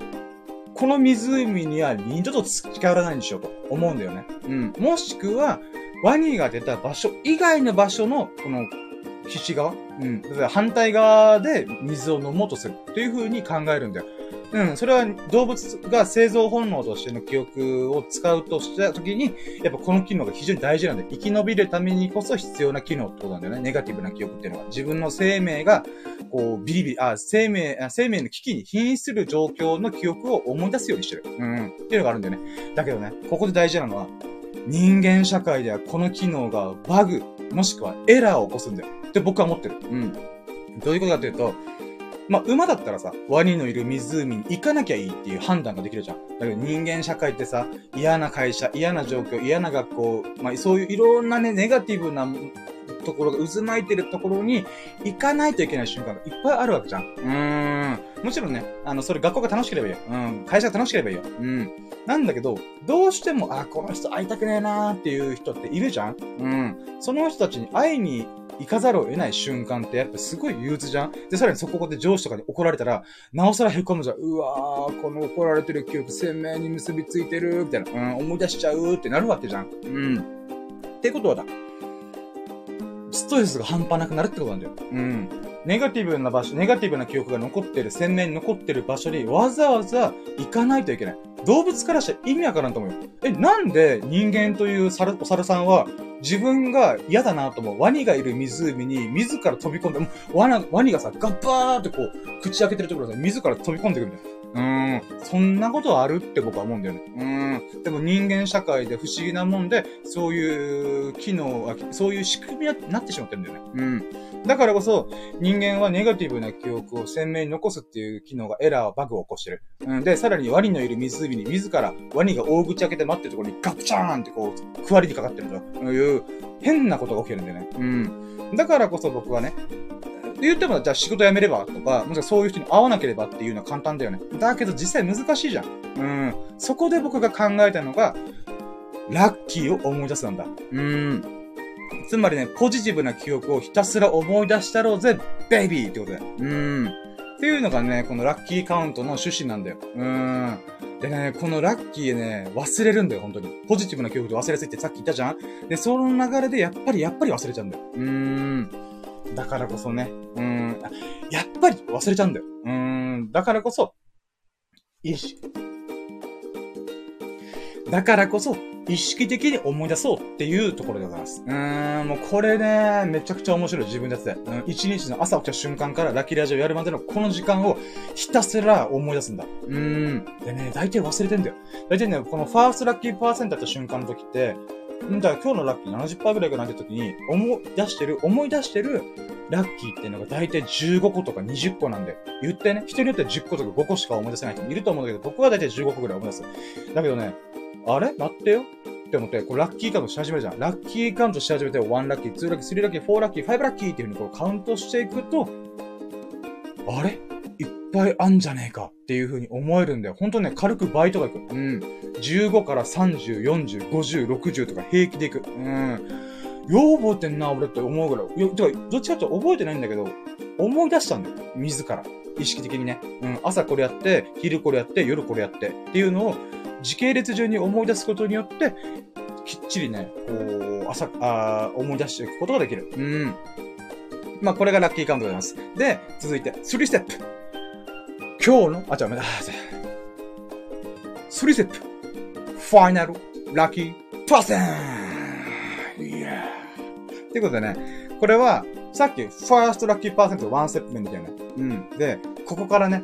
この湖には二度と近寄らないんでしょうと思うんだよね。うん。もしくは、ワニが出た場所以外の場所の、この、岸側うん。反対側で水を飲もうとする。という風に考えるんだよ。うん、それは動物が生存本能としての記憶を使うとしたときに、やっぱこの機能が非常に大事なんで、生き延びるためにこそ必要な機能ってことなんだよね。ネガティブな記憶っていうのは。自分の生命が、こう、ビリビリ、あ、生命、生命の危機に瀕する状況の記憶を思い出すようにしてる。うん。っていうのがあるんだよね。だけどね、ここで大事なのは、人間社会ではこの機能がバグ、もしくはエラーを起こすんだよ。って僕は思ってる。うん。どういうことかというと、まあ、馬だったらさ、ワニのいる湖に行かなきゃいいっていう判断ができるじゃん。だけど人間社会ってさ、嫌な会社、嫌な状況、嫌な学校、まあ、そういういろんなね、ネガティブなところが渦巻いてるところに行かないといけない瞬間がいっぱいあるわけじゃん。うーん。もちろんね、あの、それ学校が楽しければいいよ。うん。会社が楽しければいいよ。うん。なんだけど、どうしても、あ、この人会いたくねえなーっていう人っているじゃんうん。その人たちに会いに行かざるを得ない瞬間ってやっぱすごい憂鬱じゃんで、さらにそこで上司とかに怒られたら、なおさら凹むじゃん。うわー、この怒られてる記憶鮮明に結びついてる、みたいな。うん、思い出しちゃうってなるわけじゃん。うん。ってことはだ。ストレスが半端なくなるってことなんだよ。うん。ネガティブな場所、ネガティブな記憶が残ってる、鮮明に残ってる場所にわざわざ行かないといけない。動物からしたら意味わからんと思うよ。え、なんで人間という猿、お猿さんは自分が嫌だなと思う。ワニがいる湖に自ら飛び込んで、もうワワニがさ、ガッバーってこう、口開けてるところで自ら飛び込んでくるんだよ。うーん。そんなことあるって僕は思うんだよね。うーん。でも人間社会で不思議なもんで、そういう機能そういう仕組みになってしまってるんだよね。うん。だからこそ、人間はネガティブな記憶を鮮明に残すっていう機能がエラー、バグを起こしてる。うん。で、さらにワニのいる湖に自らワニが大口開けて待ってるところにガプチャーンってこう、区割りにかかってるという変なことが起きるんだよね。うん。だからこそ僕はね、言っても、じゃあ仕事辞めればとか、もしくはそういう人に会わなければっていうのは簡単だよね。だけど実際難しいじゃん。うん。そこで僕が考えたのが、ラッキーを思い出すなんだ。うん。つまりね、ポジティブな記憶をひたすら思い出したろうぜ、ベイビーってことだよ。うん。っていうのがね、このラッキーカウントの趣旨なんだよ。うん。でね、このラッキーね、忘れるんだよ、本当に。ポジティブな記憶で忘れすぎてさっき言ったじゃんで、その流れでやっぱり、やっぱり忘れちゃうんだよ。うーん。だからこそね、うん。やっぱり忘れちゃうんだよ。うん。だからこそ、意識。だからこそ、意識的に思い出そうっていうところでございます。うーん、もうこれね、めちゃくちゃ面白い自分でやって。うん、一日の朝起きた瞬間からラッキーラジオやるまでのこの時間をひたすら思い出すんだ。うーん。でね、大体忘れてんだよ。大体ね、このファーストラッキーパーセントやった瞬間の時って、だから今日のラッキー70%ぐらいかなって時に、思い出してる、思い出してるラッキーっていうのが大体15個とか20個なんで、言ってね、人によっては10個とか5個しか思い出せない人もいると思うんだけど、僕は大体15個ぐらい思い出す。だけどね、あれ？待ってよって思って、こうラッキーカウントし始めるじゃん。ラッキーカウントし始めて、1ラッキー、2ラッキー、3ラッキー、4ラッキー、5ラッキーっていう風にこうカウントしていくと、あれ？いっぱいあんじゃねえかっていう風に思えるんだよ。ほんとね、軽く倍とかいく。うん。15から30、40、50、60とか平気でいく。うん。よう覚えてんな、俺って思うぐらい。いや、てか、どっちかって覚えてないんだけど、思い出したんだよ。自ら。意識的にね。うん。朝これやって、昼これやって、夜これやって。っていうのを、時系列順に思い出すことによって、きっちりね、こう、朝、あ思い出していくことができる。うん。まあ、これがラッキーカウントでございます。で、続いて、3ステップ。今日の、あ、違う、めだ、3ステップ。ファイナル、ラッキー、パーセンイエーってことでね、これは、さっき、ファーストラッキーパーセントワンステップ目みたいな。うん。で、ここからね、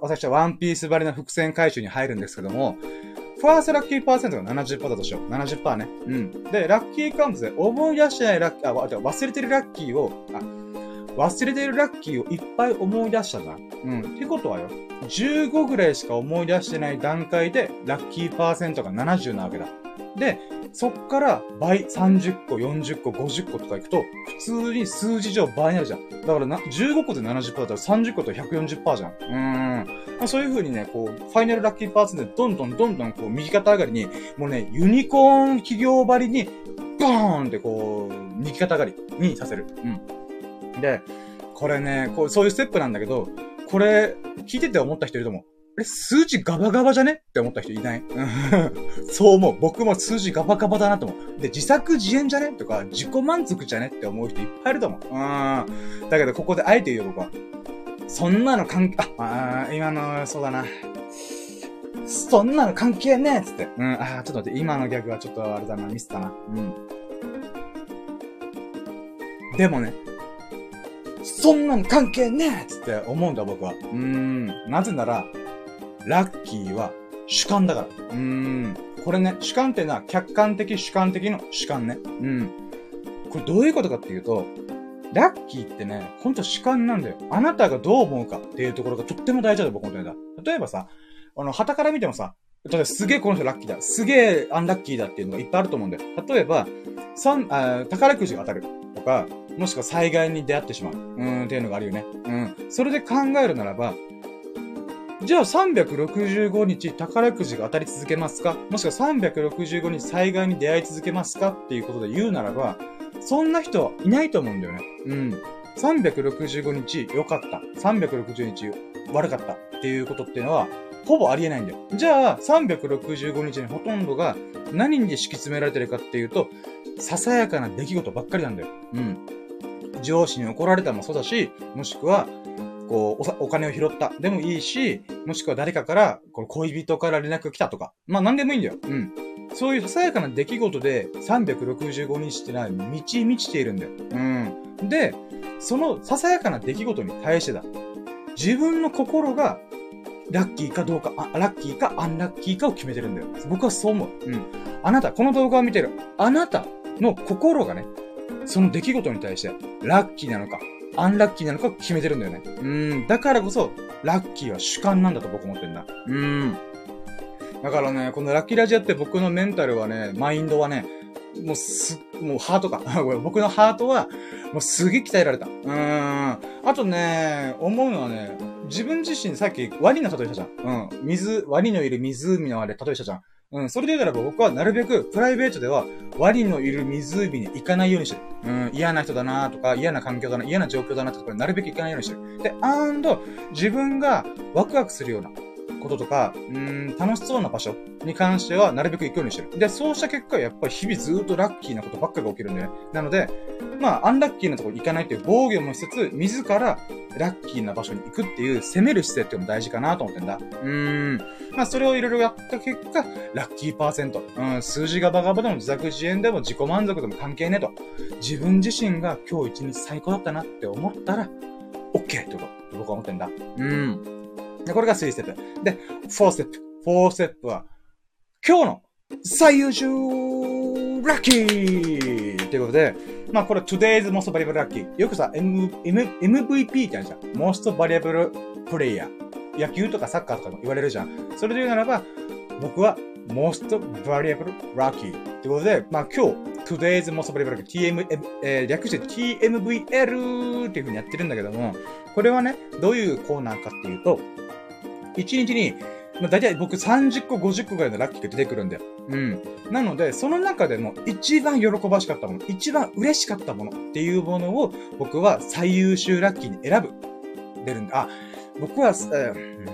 私はワンピース張りの伏線回収に入るんですけども、ファーストラッキーパーセントが70%だとしよう。70%ね。うん。で、ラッキーカウントで思い出してないラッキー、あ、忘れてるラッキーを、あ、忘れてるラッキーをいっぱい思い出したな。うん。ってことはよ、15ぐらいしか思い出してない段階で、ラッキーパーセントが70なわけだ。で、そっから倍、30個、40個、50個とかいくと、普通に数字上倍になるじゃん。だからな、15個で70%だったら30個と140%じゃん。うーん。まあ、そういう風にね、こう、ファイナルラッキーパーセントでどんどんどんどんこう、右肩上がりに、もうね、ユニコーン企業張りに、ボーンってこう、右肩上がりにさせる。うん。で、これね、こう、そういうステップなんだけど、これ、聞いてて思った人いると思う。え、数字ガバガバじゃね？って思った人いない？そう思う。僕も数字ガバガバだなと思う。で、自作自演じゃね？とか、自己満足じゃね？って思う人いっぱいいると思う。うん。だけど、ここであえて言うよ、僕は。そんなの関係、あ、あ今の、そうだな。そんなの関係ねえっつって。うん、あちょっと待って、今のギャグはちょっとあれだな、ミスったな。うん。でもね、そんなの関係ねえっつって思うんだ、僕は。うーん。なぜなら、ラッキーは主観だから。うーん。これね、主観ってのは客観的主観的の主観ね。うん。これどういうことかっていうと、ラッキーってね、ほんと主観なんだよ。あなたがどう思うかっていうところがとっても大事だと僕思ってんだ。例えばさ、あの、旗から見てもさ、例えばすげえこの人ラッキーだ。すげえアンラッキーだっていうのがいっぱいあると思うんだよ。例えば、三、あ宝くじが当たる。か、もしくは災害に出会ってしまう。うん、っていうのがあるよね。うん。それで考えるならば、じゃあ365日宝くじが当たり続けますか？もしくは365日災害に出会い続けますか？っていうことで言うならば、そんな人はいないと思うんだよね。うん。365日良かった。360日悪かったっていうことっていうのは、ほぼありえないんだよ。じゃあ、365日にほとんどが何に敷き詰められてるかっていうと、ささやかな出来事ばっかりなんだよ。うん。上司に怒られたもそうだし、もしくは、こうお、お金を拾った。でもいいし、もしくは誰かから、この恋人から連絡が来たとか。まあ何でもいいんだよ。うん。そういうささやかな出来事で365日ってのは満ち満ちているんだよ。うん。で、そのささやかな出来事に対してだ。自分の心がラッキーかどうか、あ、ラッキーかアンラッキーかを決めてるんだよ。僕はそう思う。うん。あなた、この動画を見てる。あなたの心がね、その出来事に対して、ラッキーなのか、アンラッキーなのか決めてるんだよね。うん。だからこそ、ラッキーは主観なんだと僕思ってんだ。うん。だからね、このラッキーラジアって僕のメンタルはね、マインドはね、もうす、もうハートか。僕のハートは、もうすげえ鍛えられた。うん。あとね、思うのはね、自分自身さっきワニの例えしたじゃん。うん。水、ワニのいる湖のあれ例えしたじゃん。うん、それで言うならば僕はなるべくプライベートではワニのいる湖に行かないようにしてる。うん、嫌な人だなとか、嫌な環境だな、嫌な状況だなってところになるべく行かないようにしてる。で、アンド、自分がワクワクするようなこととか、うん、楽しそうな場所に関してはなるべく行くようにしてる。で、そうした結果、やっぱり日々ずっとラッキーなことばっかが起きるんだよね。なので、まあ、アンラッキーなところに行かないっていう防御もしつつ、自らラッキーな場所に行くっていう攻める姿勢っていうのも大事かなと思ってんだ。うーん。まあ、それをいろいろやった結果、ラッキーパーセント。うん、数字がバカバでも自作自演でも自己満足でも関係ねえと。自分自身が今日一日最高だったなって思ったら、OK ってこと。僕は思ってんだ。うん。で、これが3ステップ。で、4ステップ。4ステップは、今日の最優秀ラッキーということで、まあこれ Today's Most Valuable Lucky。よくさ、M、M、MVP ってあるじゃん。Most Valuable Player。野球とかサッカーとかも言われるじゃん。それで言うならば、僕は Most Valuable Lucky。ということで、まあ今日、Today's Most Valuable Lucky、TM、えー、略して TMVL っていう風にやってるんだけども、これはね、どういうコーナーかっていうと、1日にまあ、大体僕30個、50個ぐらいのラッキーが出てくるんだよ。うん。なので、その中でも一番喜ばしかったもの、一番嬉しかったものっていうものを僕は最優秀ラッキーに選ぶ。出るんだ。あ、僕は、えー、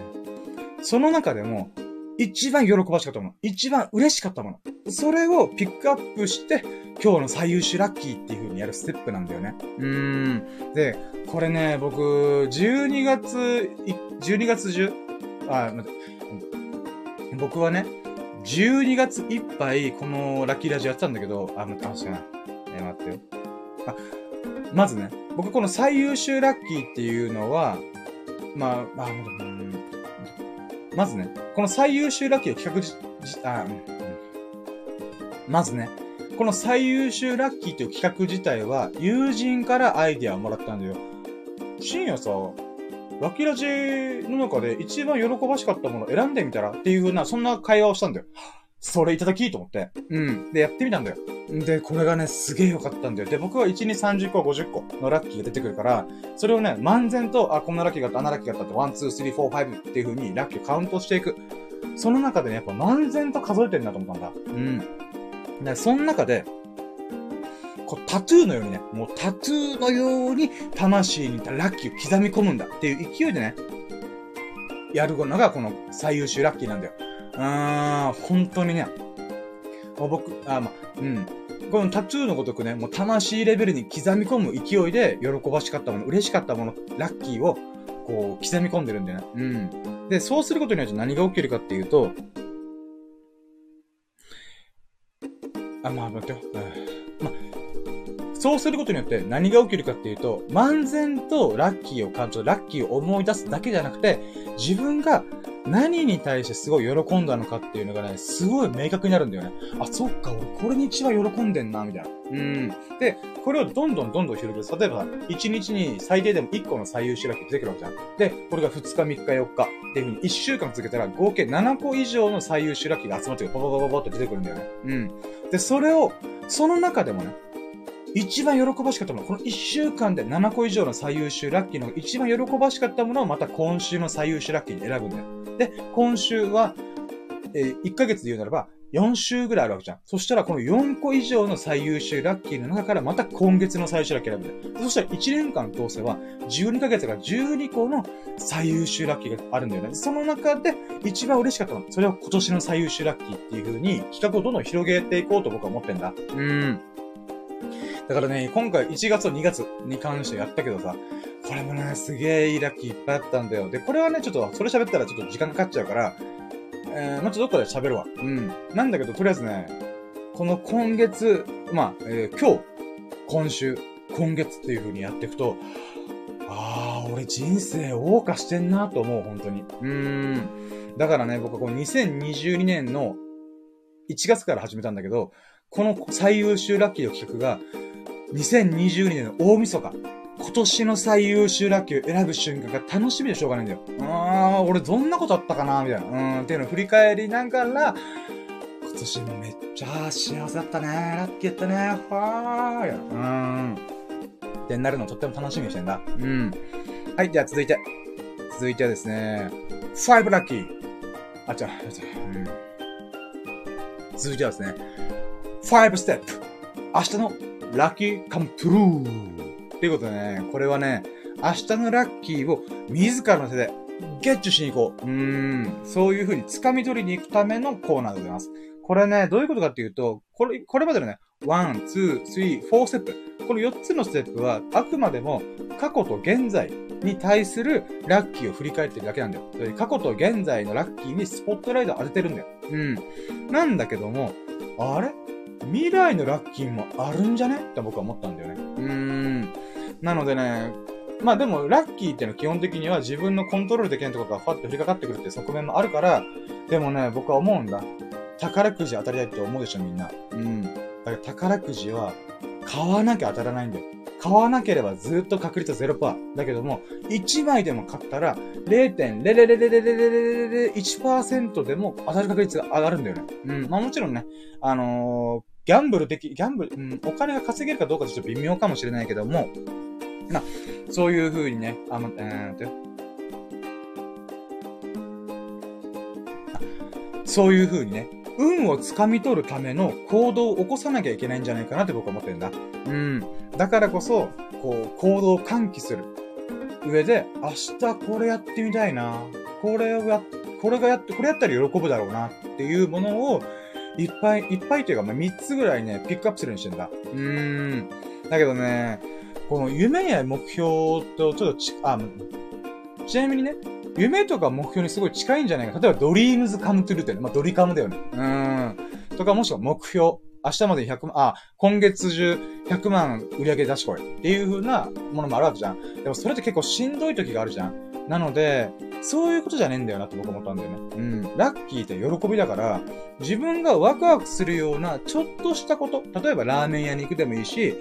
その中でも一番喜ばしかったもの、一番嬉しかったもの。それをピックアップして、今日の最優秀ラッキーっていう風にやるステップなんだよね。うーん。で、これね、僕、12月、12月中、あ、待って、僕はね、12月いっぱい、このラッキーラジオやってたんだけど、あ、待って、待って、え、待ってよ。あ、まずね、僕この最優秀ラッキーっていうのは、まあ、あ、うん、まずね、この最優秀ラッキーを企画じあ、うん、まずね、この最優秀ラッキーという企画自体は、友人からアイディアをもらったんだよ。深夜さ、ラッキーラジの中で一番喜ばしかったもの選んでみたらっていう風な、そんな会話をしたんだよ。それいただきと思って。うん。で、やってみたんだよ。で、これがね、すげえ良かったんだよ。で、僕は1、2、30個、50個のラッキーが出てくるから、それをね、漫然と、あ、こんなラッキーがあった、あんなラッキーがあったって、1、2、3、4、5っていう風にラッキーをカウントしていく。その中でね、やっぱ漫然と数えてるなと思ったんだ。うん。で、その中で、こう、タトゥーのようにね、もうタトゥーのように魂にラッキーを刻み込むんだっていう勢いでね、やるのがこの最優秀ラッキーなんだよ。うーん、本当にね、僕、あ、まうん。このタトゥーのごとくね、もう魂レベルに刻み込む勢いで、喜ばしかったもの、嬉しかったもの、ラッキーを、こう、刻み込んでるんだよね。うん。で、そうすることによって何が起きるかっていうと、あ、まあ、待ってよ。まあ、そうすることによって何が起きるかっていうと、漫然とラッキーを感じるラッキーを思い出すだけじゃなくて、自分が何に対してすごい喜んだのかっていうのがね、すごい明確になるんだよね。あ、そっか、俺これに一番喜んでんな、みたいな。うん。で、これをどんどんどんどん広げる。例えば、1日に最低でも1個の最優秀ラッキー出てくるわけじゃん。で、これが2日、3日、4日っていう風に1週間続けたら合計7個以上の最優秀ラッキーが集まってくる。ポポポポポって出てくるんだよね。うん。で、それを、その中でもね、一番喜ばしかったもの、この一週間で7個以上の最優秀ラッキーの一番喜ばしかったものをまた今週の最優秀ラッキーに選ぶんだよ。で、今週は、えー、1ヶ月で言うならば、4週ぐらいあるわけじゃん。そしたらこの4個以上の最優秀ラッキーの中からまた今月の最優秀ラッキー選ぶんだよ。そしたら1年間通せば12ヶ月が12個の最優秀ラッキーがあるんだよね。その中で一番嬉しかったの。それを今年の最優秀ラッキーっていう風に企画をどんどん広げていこうと僕は思ってんだ。うん。だからね、今回1月と2月に関してやったけどさ、これもね、すげえいいラッキーいっぱいあったんだよ。で、これはね、ちょっと、それ喋ったらちょっと時間かかっちゃうから、えー、まあ、ちょっとどっかで喋るわ。うん。なんだけど、とりあえずね、この今月、まあ、えー、今日、今週、今月っていう風にやっていくと、ああ、俺人生謳歌してんなと思う、本当に。うーん。だからね、僕はこの2022年の1月から始めたんだけど、この最優秀ラッキーの企画が、2022年の大晦日、今年の最優秀ラッキーを選ぶ瞬間が楽しみでしょうがないんだよ。あー、俺どんなことあったかなみたいな。うん、っていうのを振り返りながら、今年もめっちゃ幸せだったね。ラッキーやったね。はーい。うーん。ってなるのとっても楽しみにしてんだ。うん。はい、じゃあ続いて。続いてはですね、5ラッキー。あ、ちゃ、うん。続いてはですね、5ステップ。明日のラッキーカムトゥルー。ということでね、これはね、明日のラッキーを自らの手でゲッチュしに行こう。うーん。そういう風に掴み取りに行くためのコーナーでございます。これね、どういうことかっていうと、これ、これまでのね、1、2、3、4スリー、フォーステップ。この4つのステップは、あくまでも過去と現在に対するラッキーを振り返ってるだけなんだよ。過去と現在のラッキーにスポットライトを当ててるんだよ。うん。なんだけども、あれ？未来のラッキーもあるんじゃね？って僕は思ったんだよね。うーん。なのでね、まあでも、ラッキーってのは基本的には自分のコントロールできないところがファッと降りかかってくるって側面もあるから、でもね、僕は思うんだ。宝くじ当たりたいって思うでしょ、みんな。うん。だから宝くじは、買わなきゃ当たらないんだよ。買わなければずっと確率0%。だけども、1枚でも買ったら、0.0000001%でも当たる確率が上がるんだよね。うん。まあもちろんね、あのー、ギャンブル的、ギャンブル、うん、お金が稼げるかどうかちょっと微妙かもしれないけども、まあ、そういう風にね、あの、えー、そういう風にね、運を掴み取るための行動を起こさなきゃいけないんじゃないかなって僕は思ってるんだ。うん。だからこそ、こう、行動を喚起する上で、明日これやってみたいな。これをや、これがやって、これやったら喜ぶだろうなっていうものを、いっぱい、いっぱいというか、まあ、3つぐらいね、ピックアップするようにしてんだ。うーん。だけどね、この夢や目標とちょっとち、あ、ちなみにね、夢とか目標にすごい近いんじゃないか。例えば、ドリームズカムトゥルってね。まあ、ドリカムだよね。うん。とか、もしくは目標。明日まで100万、あ、今月中100万売り上げ出しこいっていう風なものもあるわけじゃん。でもそれって結構しんどい時があるじゃん。なので、そういうことじゃねえんだよなって僕思ったんだよね。うん。ラッキーって喜びだから、自分がワクワクするようなちょっとしたこと、例えばラーメン屋に行くでもいいし、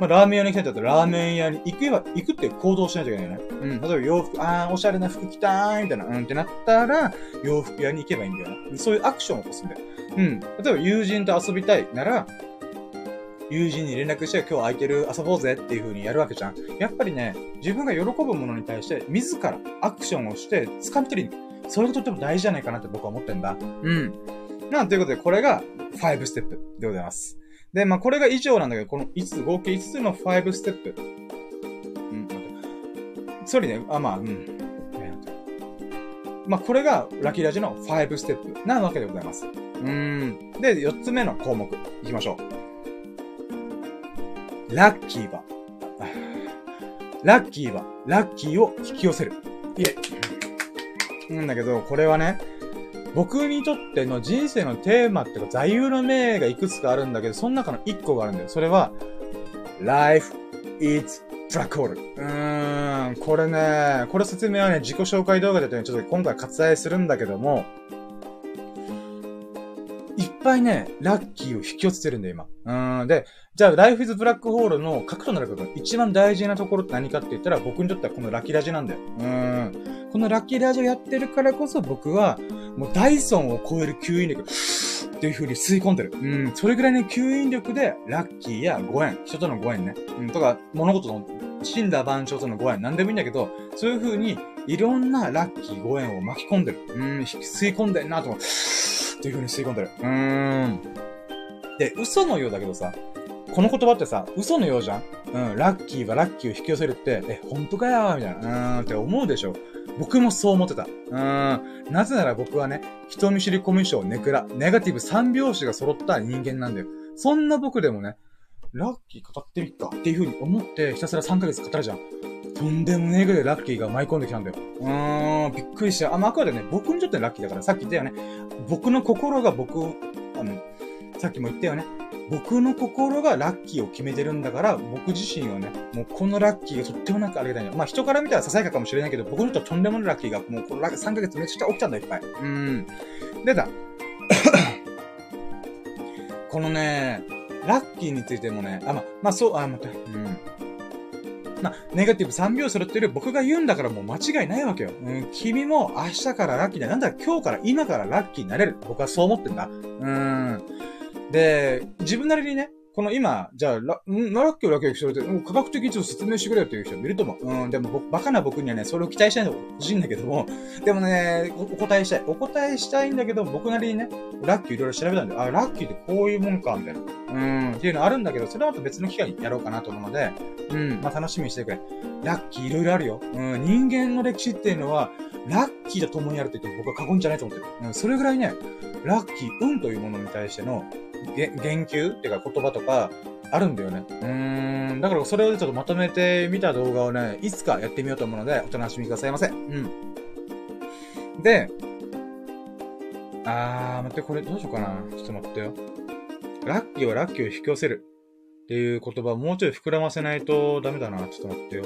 まあ、ラーメン屋に行きたいんだったら、ラーメン屋に行けば、行くって行動しないといけないよね。うん。例えば洋服、あー、おしゃれな服着たーみたいな、うんってなったら、洋服屋に行けばいいんだよな。そういうアクションを起こすんだよ。うん。例えば友人と遊びたいなら、友人に連絡して今日空いてる？遊ぼうぜっていう風にやるわけじゃん。やっぱりね、自分が喜ぶものに対して自らアクションをして掴み取りに、それがとっても大事じゃないかなって僕は思ってんだ。うん。なんということで、これが5ステップでございます。で、まあ、これが以上なんだけど、この5つ、合計5つの5ステップ。うん、待って。それね、あ、まあ、うん。まあ、これがラッキーラジの5ステップなわけでございます。うん。で、4つ目の項目、いきましょう。ラッキーは、ラッキーは、ラッキーを引き寄せる。いえ。なんだけど、これはね、僕にとっての人生のテーマっていうか座右の銘がいくつかあるんだけど、その中の1個があるんだよ。それは、Life is black hole. うーん、これね、これ説明はね、自己紹介動画でね、ちょっと今回割愛するんだけども、いっぱいね、ラッキーを引き寄せてるんだよ、今。うん。で、じゃあ、Life is Black Hole の核となる部分、一番大事なところって何かって言ったら、僕にとってはこのラッキーラジなんだよ。うん。このラッキーラジオやってるからこそ僕は、もうダイソンを超える吸引力、っていう風に吸い込んでる。うん。それぐらいの吸引力で、ラッキーやご縁、人とのご縁ね。うん。とか、物事の、死んだ万象とのご縁、なんでもいいんだけど、そういう風に、いろんなラッキーご縁を巻き込んでる。うん。吸い込んでんなと思って、っていう風に吸い込んでる。うーん。で、嘘のようだけどさ、この言葉ってさ、嘘のようじゃん？うん、ラッキーはラッキーを引き寄せるって、え、本当かよ？みたいな、うーんって思うでしょ僕もそう思ってた。うーん。なぜなら僕はね、人見知りコミュ障、ネクラ、ネガティブ3拍子が揃った人間なんだよ。そんな僕でもね、ラッキー語ってみっかっていう風に思ってひたすら3ヶ月語るじゃん。とんでもねえぐらいラッキーが舞い込んできたんだよ。うーん、びっくりした。あ、まあ、あくまでね、僕にとってラッキーだから、さっき言ったよね。僕の心が僕、あの、さっきも言ったよね。僕の心がラッキーを決めてるんだから、僕自身はね、もうこのラッキーがとってもなんかありがたいんだよ。まあ人から見たらささやかかもしれないけど、僕にとってとんでもないラッキーが、もうこの3ヶ月めちゃくちゃ起きたんだ、いっぱい。うん。でだ。このね、ラッキーについてもね、あ、ま、まあ、そう、あ、待って、うん。まあ、ネガティブ3秒するっていう僕が言うんだからもう間違いないわけよ。うん、君も明日からラッキーだ。なんだ今日から今からラッキーになれる。僕はそう思ってんだ。うん。で、自分なりにね、この今、じゃあ、ララッキーラッキーしてるって、もう科学的にちょっと説明してくれよっていう人もいると思う。うん、でも僕、バカな僕にはね、それを期待したいの欲しいんだけども、でもねお、お答えしたい。お答えしたいんだけど、僕なりにね、ラッキーいろいろ調べたんで、あ、ラッキーってこういうもんか、みたいな。うん、っていうのあるんだけど、それはまた別の機会にやろうかなと思うので、うん、まあ楽しみにしてくれ。ラッキーいろいろあるよ。うん、人間の歴史っていうのは、ラッキーと共にあるって言っても僕は過言じゃないと思ってる。それぐらいね、ラッキー、運というものに対しての、言及っていうか言葉とか、あるんだよね。うーん。だからそれをちょっとまとめてみた動画をね、いつかやってみようと思うので、お楽しみくださいませ。うん。で、あー、待って、これどうしようかな。ちょっと待ってよ。ラッキーはラッキーを引き寄せる。っていう言葉をもうちょい膨らませないとダメだな。ちょっと待ってよ。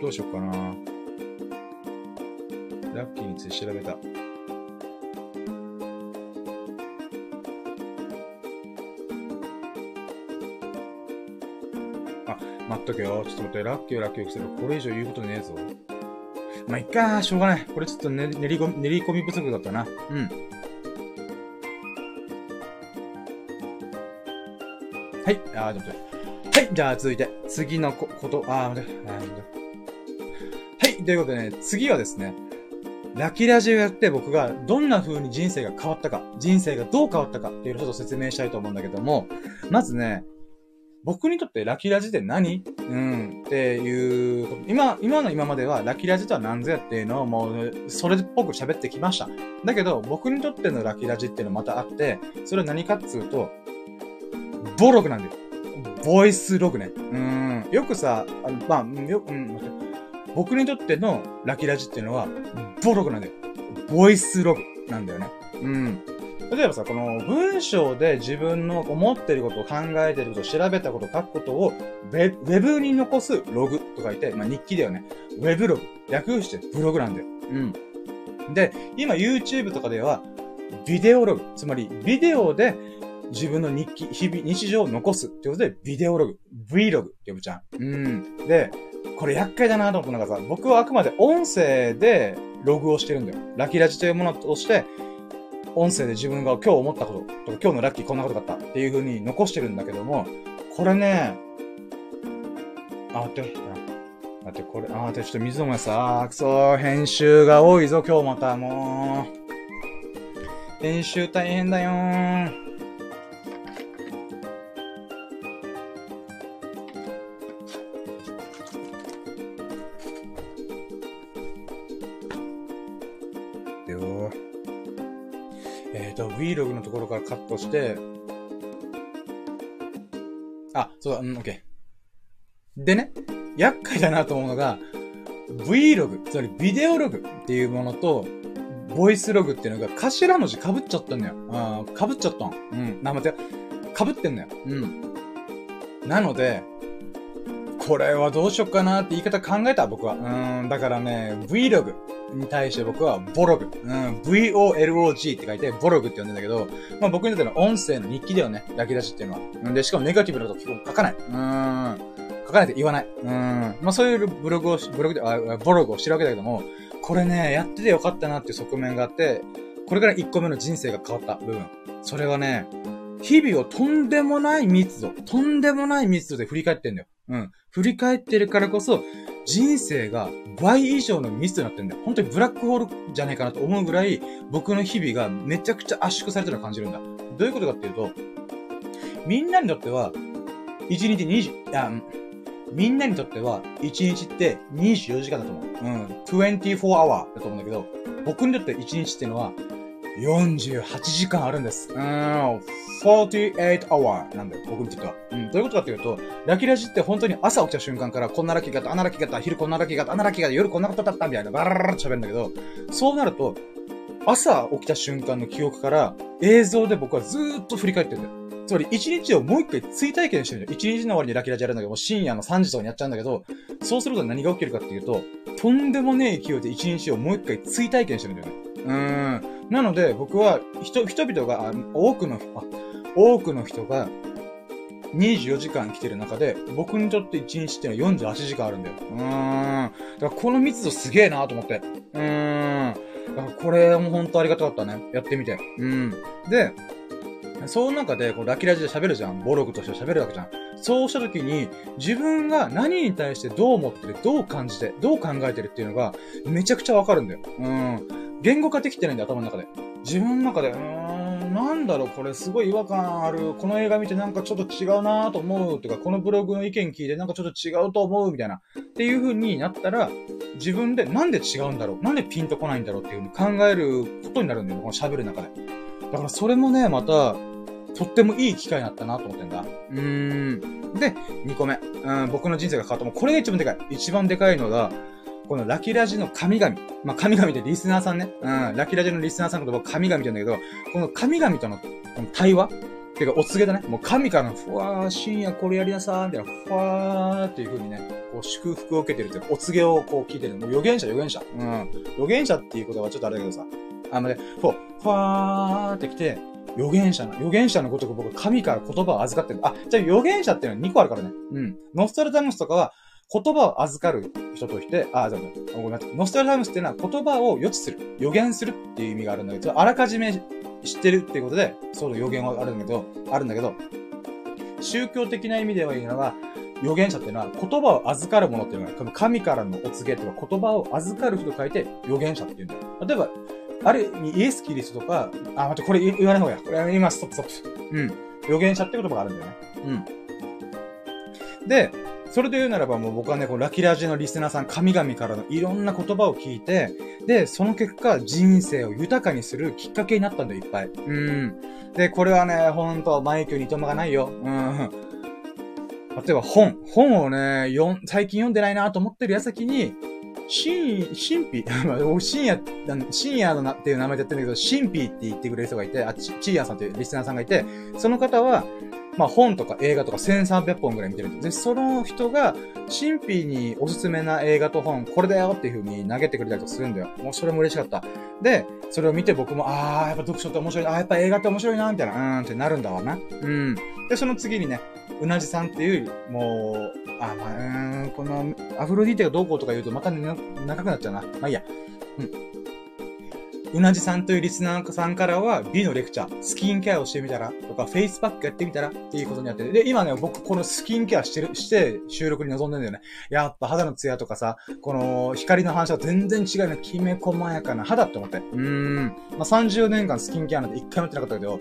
どうしようかな。ラッキーについて調べた。あ待っとけよ。ちょっと待って、ラッキーラッキーをする。これ以上言うことねえぞ。まあ、いっかしょうがない。これちょっと練り込み、練り込み不足だったな。うん。はい。あー、ちょっと。はい。じゃあ、続いて。次のこ、こと、あー、待って。あー、待って。はい。ということでね、次はですね、ラキラジをやって僕がどんな風に人生が変わったか、人生がどう変わったかっていうのをちょっと説明したいと思うんだけども、まずね、僕にとってラキラジって何？うん、っていう、今、今の今まではラキラジとは何ぞやっていうのをもう、それっぽく喋ってきました。だけど、僕にとってのラキラジっていうのまたあって、それは何かっつうと、ボログなんだよ。ボイスログね。うん。よくさ、あの、まあ、よ、うん、待って。僕にとってのラキラジっていうのは、ボログなんだよ。ボイスログなんだよね。うん。例えばさ、この文章で自分の思ってること、考えてること、調べたこと、書くことをウェウェブに残すログと書いて、まあ、日記だよね。ウェブログ。略してブログなんだよ。うん。で、今 YouTube とかでは、ビデオログ。つまり、ビデオで自分の日記、日々、日常を残すってことで、ビデオログ。Vlog って呼ぶじゃん。うん。で、これ厄介だなと思ったのがさ、僕はあくまで音声でログをしてるんだよ。ラキラジというものとして、音声で自分が今日思ったこととか、今日のラッキーこんなことだったっていう風に残してるんだけども、これね、あ、待って、待って、これ、あ、待って、ちょっと水飲むさ、あくそ編集が多いぞ、今日また、もう。編集大変だよー。Vlog のところからカットして、あ、そうだ、うん、オッケー。でね、厄介だなと思うのが、Vlog、つまりビデオログっていうものと、ボイスログっていうのが頭文字被っちゃったんだよ。あ被っちゃったん。うん。な、待って、被ってんだよ。うん。なので、これはどうしよっかなって言い方考えた、僕は。うん、だからね、Vlog。に対して僕はボログ。うん、VOLOG って書いてボログって呼んでんだけど、まあ僕にとっての音声の日記だよね。焼き出しっていうのは。うんで、しかもネガティブなこと基本書かない。うん。書かないって言わない。うん。まあそういうブログを、ブログで、あ、ボログをしてるわけだけども、これね、やっててよかったなっていう側面があって、これから1個目の人生が変わった部分。それはね、日々をとんでもない密度、とんでもない密度で振り返ってんだよ。うん。振り返ってるからこそ、人生が倍以上のミスになってるんだよ。本当にブラックホールじゃないかなと思うぐらい、僕の日々がめちゃくちゃ圧縮されてるのを感じるんだ。どういうことかっていうと、みんなにとっては、1日20、あ、みんなにとっては、1日って24時間だと思う。うん。24 hour だと思うんだけど、僕にとって1日っていうのは、48時間あるんです。うん。48 hour なんだよ、僕にとっては。うん。どういうことかっていうと、ラキラジって本当に朝起きた瞬間から、こんなラキーがあった、あんなラキーがあった、昼こんなラキーがあった、あんなラキーがあった、夜こんなことだった、みたいな、バラララ喋るんだけど、そうなると、朝起きた瞬間の記憶から映像で僕はずーっと振り返ってるんだよ。つまり、一日をもう一回追体験してるんだよ。一日の終わりにラキラジやるんだけど、深夜の3時とかにやっちゃうんだけど、そうすると何が起きるかっていうと、とんでもねえ勢いで一日をもう一回追体験してるんだよね。うん。なので、僕は、人、人々が、多くの、あ、多くの人が、24時間来てる中で、僕にとって1日っていうのは48時間あるんだよ。うーん。だからこの密度すげえなと思って。うーん。だからこれも本当ありがたかったね。やってみて。うん。で、その中で、こう、ラキラジで喋るじゃん。ボログとして喋るわけじゃん。そうした時に、自分が何に対してどう思ってる、どう感じて、どう考えてるっていうのが、めちゃくちゃわかるんだよ。うん。言語化できてないんだ、頭の中で。自分の中で、うーん、なんだろう、これすごい違和感ある。この映画見てなんかちょっと違うなと思う。とか、このブログの意見聞いてなんかちょっと違うと思う。みたいな。っていう風になったら、自分でなんで違うんだろうなんでピンとこないんだろうっていう風に考えることになるんだよ、この喋る中で。だからそれもね、また、とってもいい機会になったなと思ってんだ。うーん。で、2個目。うん、僕の人生が変わった。もうこれが一番でかい。一番でかいのが、このラキラジの神々。まあ、神々でリスナーさんね。うん。ラキラジのリスナーさんのこと僕神々って言うんだけど、この神々とのこの対話っていうか、お告げだね。もう神からの、ふわー、深夜これやりなさー、みたいな、ふわーっていう風にね、こう祝福を受けてるっていうか、お告げをこう聞いてる。もう予言者、予言者。うん。予言者っていうことはちょっとあれだけどさ。あのね、ふふわーって来て、預言者の、預言者のごとく僕神から言葉を預かってる。あ、じゃあ預言者っていうのは2個あるからね。うん。ノストラダムスとかは、言葉を預かる人として、あ、じゃあ、ごめんなさい。ノストラダムスっていうのは言葉を予知する、予言するっていう意味があるんだけど、あらかじめ知ってるっていうことで、そう予言はあるんだけど、あるんだけど、宗教的な意味では言うのは、預言者っていうのは言葉を預かるものっていうのが、神からのお告げとか言葉を預かる人と書いて預言者っていうんだよ。例えば、ある意味イエス・キリストとか、あ、待って、これ言わない方がいい。これ今、ストップストップ。うん。預言者って言葉があるんだよね。うん。で、それで言うならばもう僕はね、こうラキラジのリスナーさん、神々からのいろんな言葉を聞いて、で、その結果、人生を豊かにするきっかけになったんだよ、いっぱい。うん。で、これはね、ほんと、マイクにとまがないよ。うん。例えば本。本をね、よん、最近読んでないなと思ってる矢先に、深、神秘 深夜、深夜のなっていう名前でやってるんだけど、神秘って言ってくれる人がいて、あ、ち、ちーやさんっていうリスナーさんがいて、その方は、まあ本とか映画とか1300本ぐらい見てる。で、その人が、神秘におすすめな映画と本、これだよっていう風に投げてくれたりとかするんだよ。もうそれも嬉しかった。で、それを見て僕も、あー、やっぱ読書って面白いな、あー、やっぱ映画って面白いな、みたいな、うーんってなるんだわな。うん。で、その次にね、うなじさんっていう、もう、あ、まあ、うーん、この、アフロディーテがどうこうとか言うとまた、ね、長くなっちゃうな。まあいいや。うん。うなじさんというリスナーさんからは、美のレクチャー、スキンケアをしてみたらとか、フェイスパックやってみたらっていうことになってて。で、今ね、僕、このスキンケアしてる、して収録に臨んでんだよね。やっぱ肌のツヤとかさ、この光の反射は全然違うね。きめ細やかな肌って思って。うーん。まあ、30年間スキンケアなんて一回もやってなかったけど、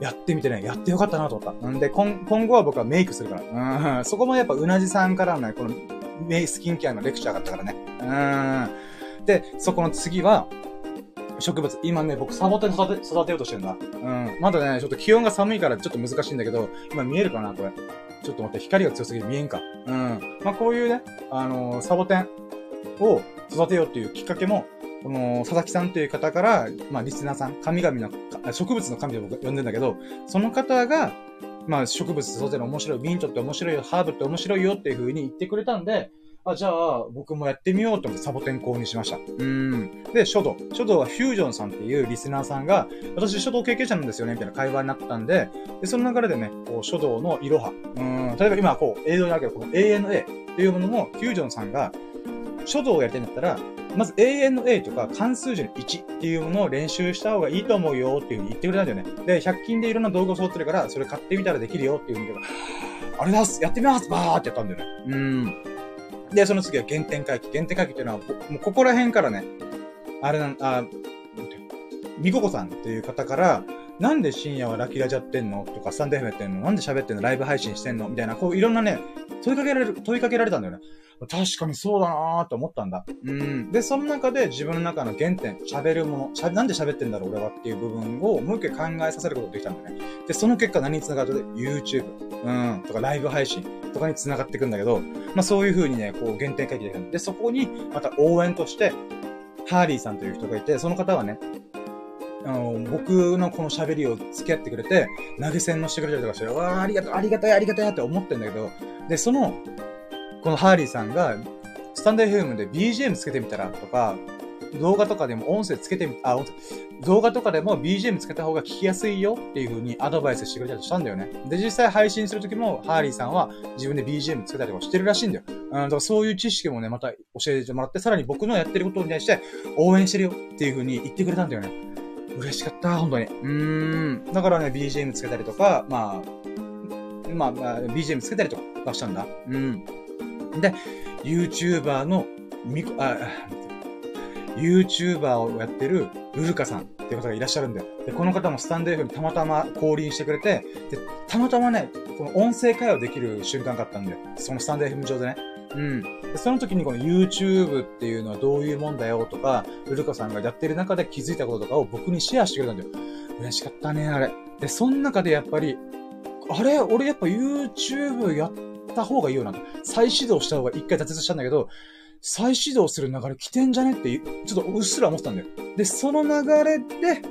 やってみてね、やってよかったなと思った。んで、今今後は僕はメイクするから。うん。そこもやっぱうなじさんからのね、このメイスキンケアのレクチャーがあったからね。うん。で、そこの次は、植物。今ね、僕サボテン育て、育てようとしてるんだ。うん。まだね、ちょっと気温が寒いからちょっと難しいんだけど、今見えるかなこれ。ちょっと待って、光が強すぎて見えんか。うん。まあ、こういうね、あのー、サボテンを育てようっていうきっかけも、この、佐々木さんという方から、まあ、リスナーさん、神々の、植物の神で僕呼んでんだけど、その方が、まあ、植物育てる面白い、ミントって面白いよ、ハーブって面白いよっていう風に言ってくれたんで、あ、じゃあ、僕もやってみようと思ってサボテン購入しました。うん。で、書道。書道はフュージョンさんっていうリスナーさんが、私書道経験者なんですよね、みたいな会話になったんで、で、その流れでね、こう、書道のいろは。うん。例えば今、こう、映像にあるけど、この ANA っていうものも、フュージョンさんが、書道をやりたいんだったら、まず ANA とか関数字の1っていうものを練習した方がいいと思うよっていうふうに言ってくれたんだよね。で、100均でいろんな道具を揃ってるから、それ買ってみたらできるよっていうふうに言うあれだすやってみますバーってやったんだよね。うん。で、その次は原点回帰。原点回帰っていうのは、もうここら辺からね、あれなん、あ、みここさんっていう方から、なんで深夜はラキラジやってんの？とか、スタンデーフやってんの？なんで喋ってんの？ライブ配信してんの？みたいな、こういろんなね、問いかけられる、問いかけられたんだよね。確かにそうだなーって思ったんだ。うん。で、その中で自分の中の原点、喋るもの、しゃなんで喋ってんだろう俺はっていう部分をもう一回考えさせることができたんだよね。で、その結果何につながると YouTube、うん、とかライブ配信とかにつながっていくんだけど、まあそういう風にね、こう原点回帰できたで、そこにまた応援として、ハーリーさんという人がいて、その方はね、あの、僕のこの喋りを付き合ってくれて、投げ銭もしてくれたりとかして、わあ、ありがとう、ありがたい、ありがたいって思ってんだけど、で、その、このハーリーさんが、スタンド FM で BGM つけてみたらとか、動画とかでも音声つけてみ、あ、動画とかでも BGM つけた方が聞きやすいよっていう風にアドバイスしてくれたりしたんだよね。で、実際配信するときも、ハーリーさんは自分で BGM つけたりとかしてるらしいんだよ。うん、だからそういう知識もね、また教えてもらって、さらに僕のやってることに対して応援してるよっていう風に言ってくれたんだよね。嬉しかった、本当に。うーん。だからね、BGM つけたりとか、まあ、まあ、まあ、BGM つけたりとかしたんだ。うん。で、YouTuber の、みこ、あ、YouTuber をやってるルルカさんっていう方がいらっしゃるんだよ。で、この方もスタンド F にたまたま降臨してくれて、で、たまたまね、この音声会話できる瞬間があったんだよ。そのスタンド F 上でね。うん。で、その時にこの YouTube っていうのはどういうもんだよとか、ルルカさんがやってる中で気づいたこととかを僕にシェアしてくれたんだよ。嬉しかったね、あれ。で、その中でやっぱり、あれ？俺やっぱ YouTube やった方がいいよなと。再始動した方が一回挫折したんだけど、再始動する流れ来てんじゃねって、ちょっとうっすら思ってたんだよ。で、その流れで、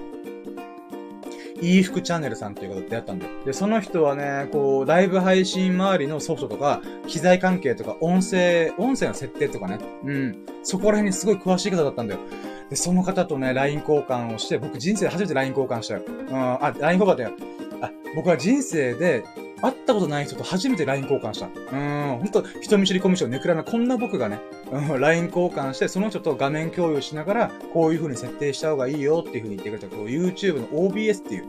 いい服チャンネルさんということ出会ったんだよ。で、その人はね、こう、ライブ配信周りのソフトとか、機材関係とか、音声、音声の設定とかね。うん。そこら辺にすごい詳しい方だったんだよ。で、その方とね、LINE 交換をして、僕人生で初めて LINE 交換したよ。うん、あ、LINE 交換だよ。あ、僕は人生で会ったことない人と初めて LINE 交換した。うん、ほんと、人見知りコミュ障ネクラなこんな僕がね、うん、LINE 交換して、その人と画面共有しながら、こういう風に設定した方がいいよっていう風に言ってくれた、こう YouTube の OBS っていう、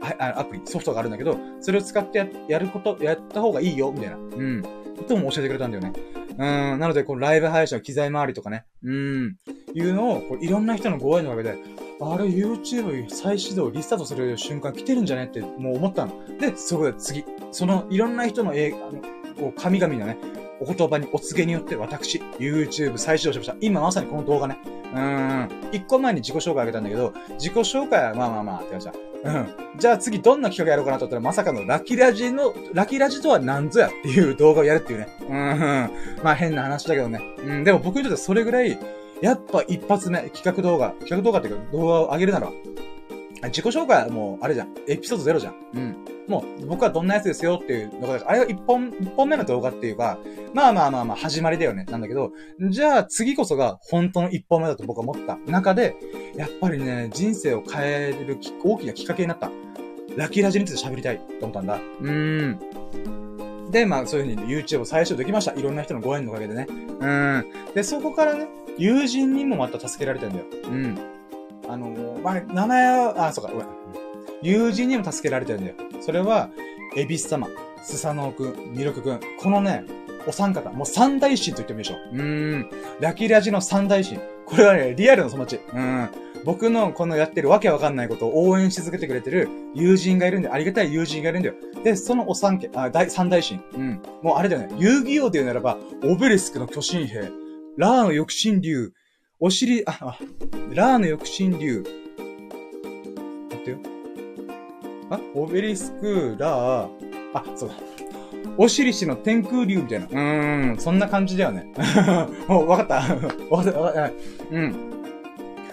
あアプリ、ソフトがあるんだけど、それを使ってやること、やった方がいいよ、みたいな。うん。とも教えてくれたんだよね。うん。なので、このライブ配信の機材周りとかね。うん。いうのを、こういろんな人のご縁のおかげで、あれ YouTube 再始動、リスタートする瞬間来てるんじゃねってもう思ったの。で、そこで次。そのいろんな人の映画、の、こう神々のね、お言葉にお告げによって私、YouTube 再始動しました。今まさにこの動画ね。うーん。一個前に自己紹介あげたんだけど、自己紹介はまあまあまあって感じだ。うん。じゃあ次どんな企画やろうかなと思ったら、まさかのラキラジの、ラキラジとは何ぞやっていう動画をやるっていうね。うん。まあ変な話だけどね。うん。でも僕にとってはそれぐらい、やっぱ一発目、企画動画、企画動画っていうか動画を上げるなら、自己紹介はもう、あれじゃん。エピソードゼロじゃん。うん。もう、僕はどんなやつですよっていうのが、あれが一本、一本目の動画っていうか、まあまあまあまあ、始まりだよね。なんだけど、じゃあ次こそが本当の一本目だと僕は思った中で、やっぱりね、人生を変える大きなきっかけになった。ラッキーラジについて喋りたいと思ったんだ。うーん。で、まあそういう風に YouTube を最初できました。いろんな人のご縁のおかげでね。うん。で、そこからね、友人にもまた助けられてんだよ。うん。あのー、まあ、名前は、あ、そうか、ごめん。友人にも助けられてるんだよ。それは、エビス様、スサノオくん、ミルクくん。このね、お三方、もう三大神と言ってもいいでしょ。うーん。ラキラジの三大神。これはね、リアルの友達。うん。僕のこのやってるわけわかんないことを応援し続けてくれてる友人がいるんで、ありがたい友人がいるんだよ。で、そのお三家、あ、大、三大神。うん。もうあれだよね。遊戯王で言うならば、オベリスクの巨神兵、ラーの翼神竜、お尻、あ、あ、ラーの翼神竜。待ってよ。あ、オベリスク、ラー、あ、そうだ。オシリシの天空竜みたいな。うーん、そんな感じだよね。もう、わかった わかった、わかった。うん。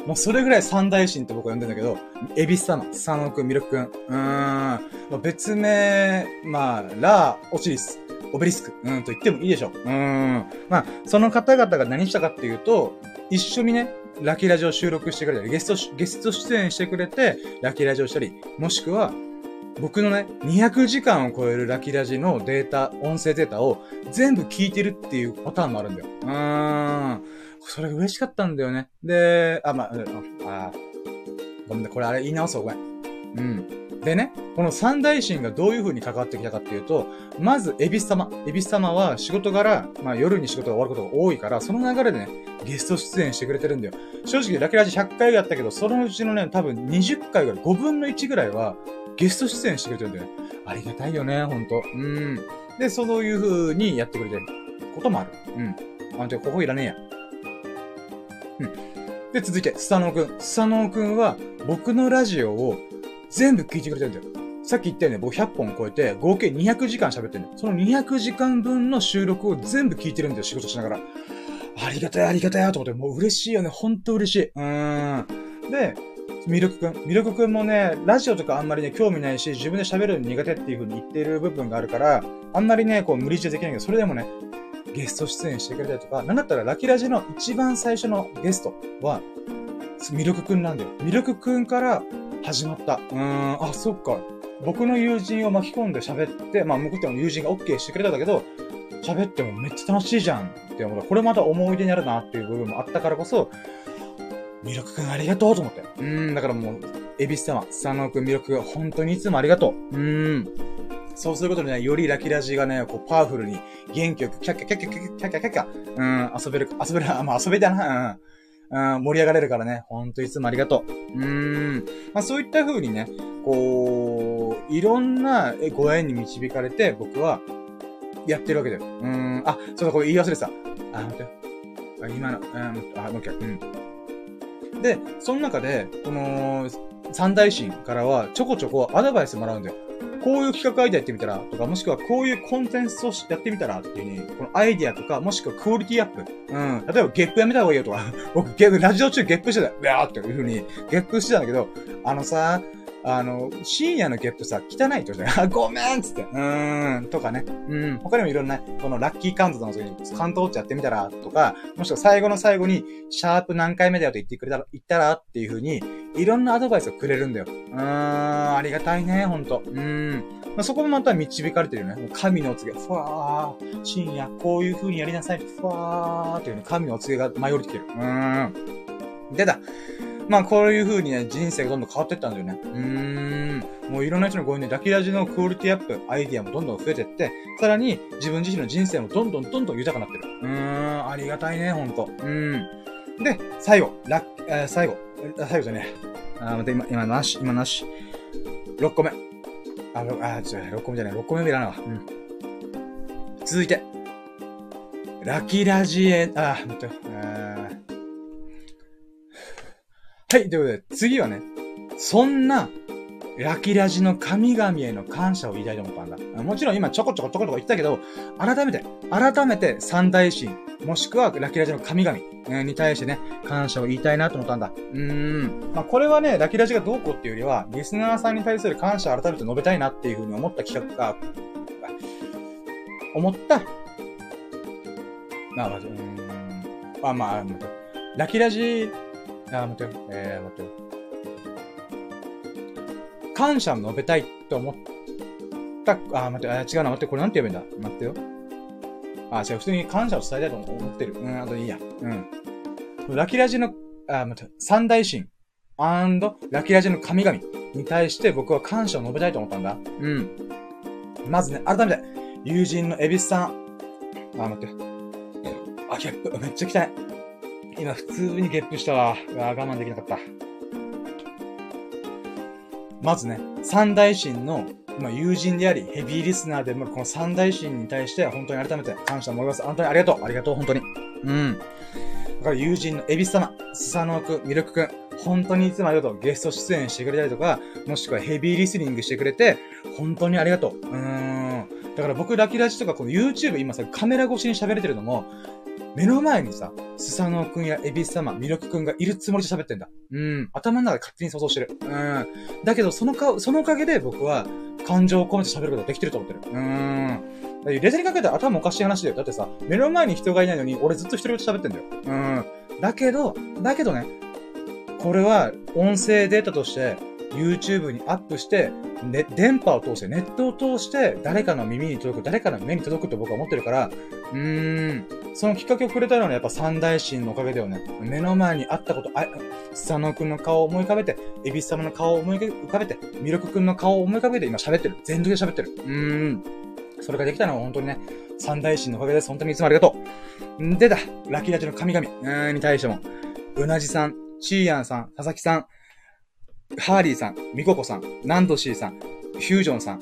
もうそれぐらい三大神って僕は呼んでんだけど、エビス様、スサノくん、ミルクくん。うーん。別名、まあ、ラー、オシリス、オベリスク、うん、と言ってもいいでしょう。うん。まあ、その方々が何したかっていうと、一緒にね、ラキラジを収録してくれたり、ゲスト、ゲスト出演してくれて、ラキラジをしたり、もしくは、僕のね、200時間を超えるラキラジのデータ、音声データを全部聞いてるっていうパターンもあるんだよ。うーん。それ嬉しかったんだよね。で、あ、まあ、あ、ごめんね、これあれ言い直そう、ごめん。うん。でね、この三大神がどういう風に関わってきたかっていうと、まず、エビス様。エビス様は仕事柄、まあ夜に仕事が終わることが多いから、その流れでね、ゲスト出演してくれてるんだよ。正直、ラキラジ100回やったけど、そのうちのね、多分20回ぐらい、5分の1ぐらいは、ゲスト出演してくれてるんだよ。ありがたいよね、ほんと。うん。で、そういう風にやってくれてることもある。うん。あ、て、ここいらねえや。うん。で、続いて、スサノオくん。スサノオくんは、僕のラジオを全部聞いてくれてるんだよ。さっき言ったよね、僕100本超えて、合計200時間喋ってるんだよ。その200時間分の収録を全部聞いてるんだよ、仕事しながら。ありがたい、ありがたい、と思って、もう嬉しいよね、ほんと嬉しい。うーん。で、ミルクくん。ミルクくんもね、ラジオとかあんまりね、興味ないし、自分で喋るの苦手っていう風に言っている部分があるから、あんまりね、こう無理強いできないけど、それでもね、ゲスト出演してくれたりとか、なんだったらラキラジの一番最初のゲストは、ミルクくんなんだよ。ミルクくんから始まった。うーん、あ、そっか。僕の友人を巻き込んで喋って、まあ、僕っても友人が OK してくれたんだけど、喋ってもめっちゃ楽しいじゃんって思った。これまた思い出になるなっていう部分もあったからこそ、ミルクくんありがとうと思って。うん、だからもう、エビス様、スサノオくん、ミルクくん、本当にいつもありがとう。うん。そうすることでね、よりラキラジがね、こう、パワフルに、元気よく、キャッキャキャッキャキャッキャキャキャキャうん、遊べる、遊べる、まあ遊べたな、うん。うん、盛り上がれるからね、ほんといつもありがとう。うーん。まあそういった風にね、こう、いろんなご縁に導かれて、僕は、やってるわけだよ。うーん。あ、そうだ、これ言い忘れてた。あ、待って。あ、今の、うん、あ、もう一回。うん。で、その中で、この、三大神からは、ちょこちょこアドバイスもらうんだよ。こういう企画アイデアやってみたらとか、もしくはこういうコンテンツをやってみたらっていうに、このアイデアとか、もしくはクオリティアップ。うん。例えばゲップやめた方がいいよとか、僕ゲップ、ラジオ中ゲップしてたうわーっていう風に、ゲップしてたんだけど、あのさ、あの、深夜のゲップさ、汚いって言うじゃん。ごめんっつって。うーん、とかね。うん。他にもいろんな、このラッキーカウントの時に、カウントウォッチやってみたら、とか、もしくは最後の最後に、シャープ何回目だよと言ってくれたら、言ったらっていう風に、いろんなアドバイスをくれるんだよ。うーん、ありがたいね、ほんと。うーん。まあ、そこもまた導かれてるよね。神のお告げ、ふわー、深夜、こういう風にやりなさい、ふわーっていうね、神のお告げが舞いてきてる。うーん。でだ。まあ、こういう風にね、人生がどんどん変わっていったんだよね。うーん。もういろんな人のご縁で、ラキラジのクオリティアップ、アイディアもどんどん増えていって、さらに自分自身の人生もどんどんどんどん豊かになってる。うーん、ありがたいね、ほんと。うーん。で、最後、ラッ、えー、最後。最後じゃねえあ、待って、今、今なし、今なし。6個目。あ、あ、じゃ6個目じゃない、6個目もいらないわ。うん。続いて。ラキラジエ、あ、待って、はい、ということで、次はね、そんな、ラキラジの神々への感謝を言いたいと思ったんだ。もちろん今ちょこちょこちょこちょこ言ったけど、改めて、改めて三大神、もしくはラキラジの神々に対してね、感謝を言いたいなと思ったんだ。うーん。まあ、これはね、ラキラジがどうこうっていうよりは、リスナーさんに対する感謝を改めて述べたいなっていうふうに思った企画が、思った。まあ、まず、うーん。あ、まあ、ラキラジ、あ、待ってよ。えー、待ってよ。感謝を述べたいと思った、あ、待って、あ、違うな、待って、これなんて言えばいいんだ？待ってよ。あ、違う、普通に感謝を伝えたいと思ってる。うん、あといいや。うん。ラキラジの、あ、待って、三大神、アンド、ラキラジの神々に対して僕は感謝を述べたいと思ったんだ。うん。まずね、改めて、友人のエビスさん。あ、待って。あ、ゲップ、めっちゃ汚い。今普通にゲップしたわ。うわ、我慢できなかった。まずね、三大神の、まあ、友人であり、ヘビーリスナーでも、この三大神に対して本当に改めて感謝を思います。本当にありがとう。ありがとう、本当に。うん。だから友人のエビス様、スサノオくん、ミルクくん、本当にいつもありがとう。ゲスト出演してくれたりとか、もしくはヘビーリスニングしてくれて、本当にありがとう。うーん。だから僕、ラキラジとかこの YouTube 今さ、カメラ越しに喋れてるのも、目の前にさ、スサノオくんやエビス様、ミルクくんがいるつもりで喋ってんだ。うん。頭の中で勝手に想像してる。うん。だけど、そのか、そのおかげで僕は、感情を込めて喋ることができてると思ってる。うーん。レゼにかけたら頭おかしい話だよ。だってさ、目の前に人がいないのに、俺ずっと一人で喋ってんだよ。うん。だけど、だけどね、これは音声データとして、YouTube にアップして、ね、電波を通して、ネットを通して、誰かの耳に届く、誰かの目に届くと僕は思ってるから、うーん、そのきっかけをくれたのはやっぱ三大神のおかげだよね。目の前にあったこと、あ、スサノくんの顔を思い浮かべて、エビス様の顔を思い浮かべて、ミルクくんの顔を思い浮かべて今喋ってる。全力で喋ってる。うーん。それができたのは本当にね、三大神のおかげです。本当にいつもありがとう。んでだ、ラキラジの神々、うーんに対しても、うなじさん、チーヤンさん、佐々木さん、ハーリーさん、ミココさん、ナンドシーさん、フュージョンさん、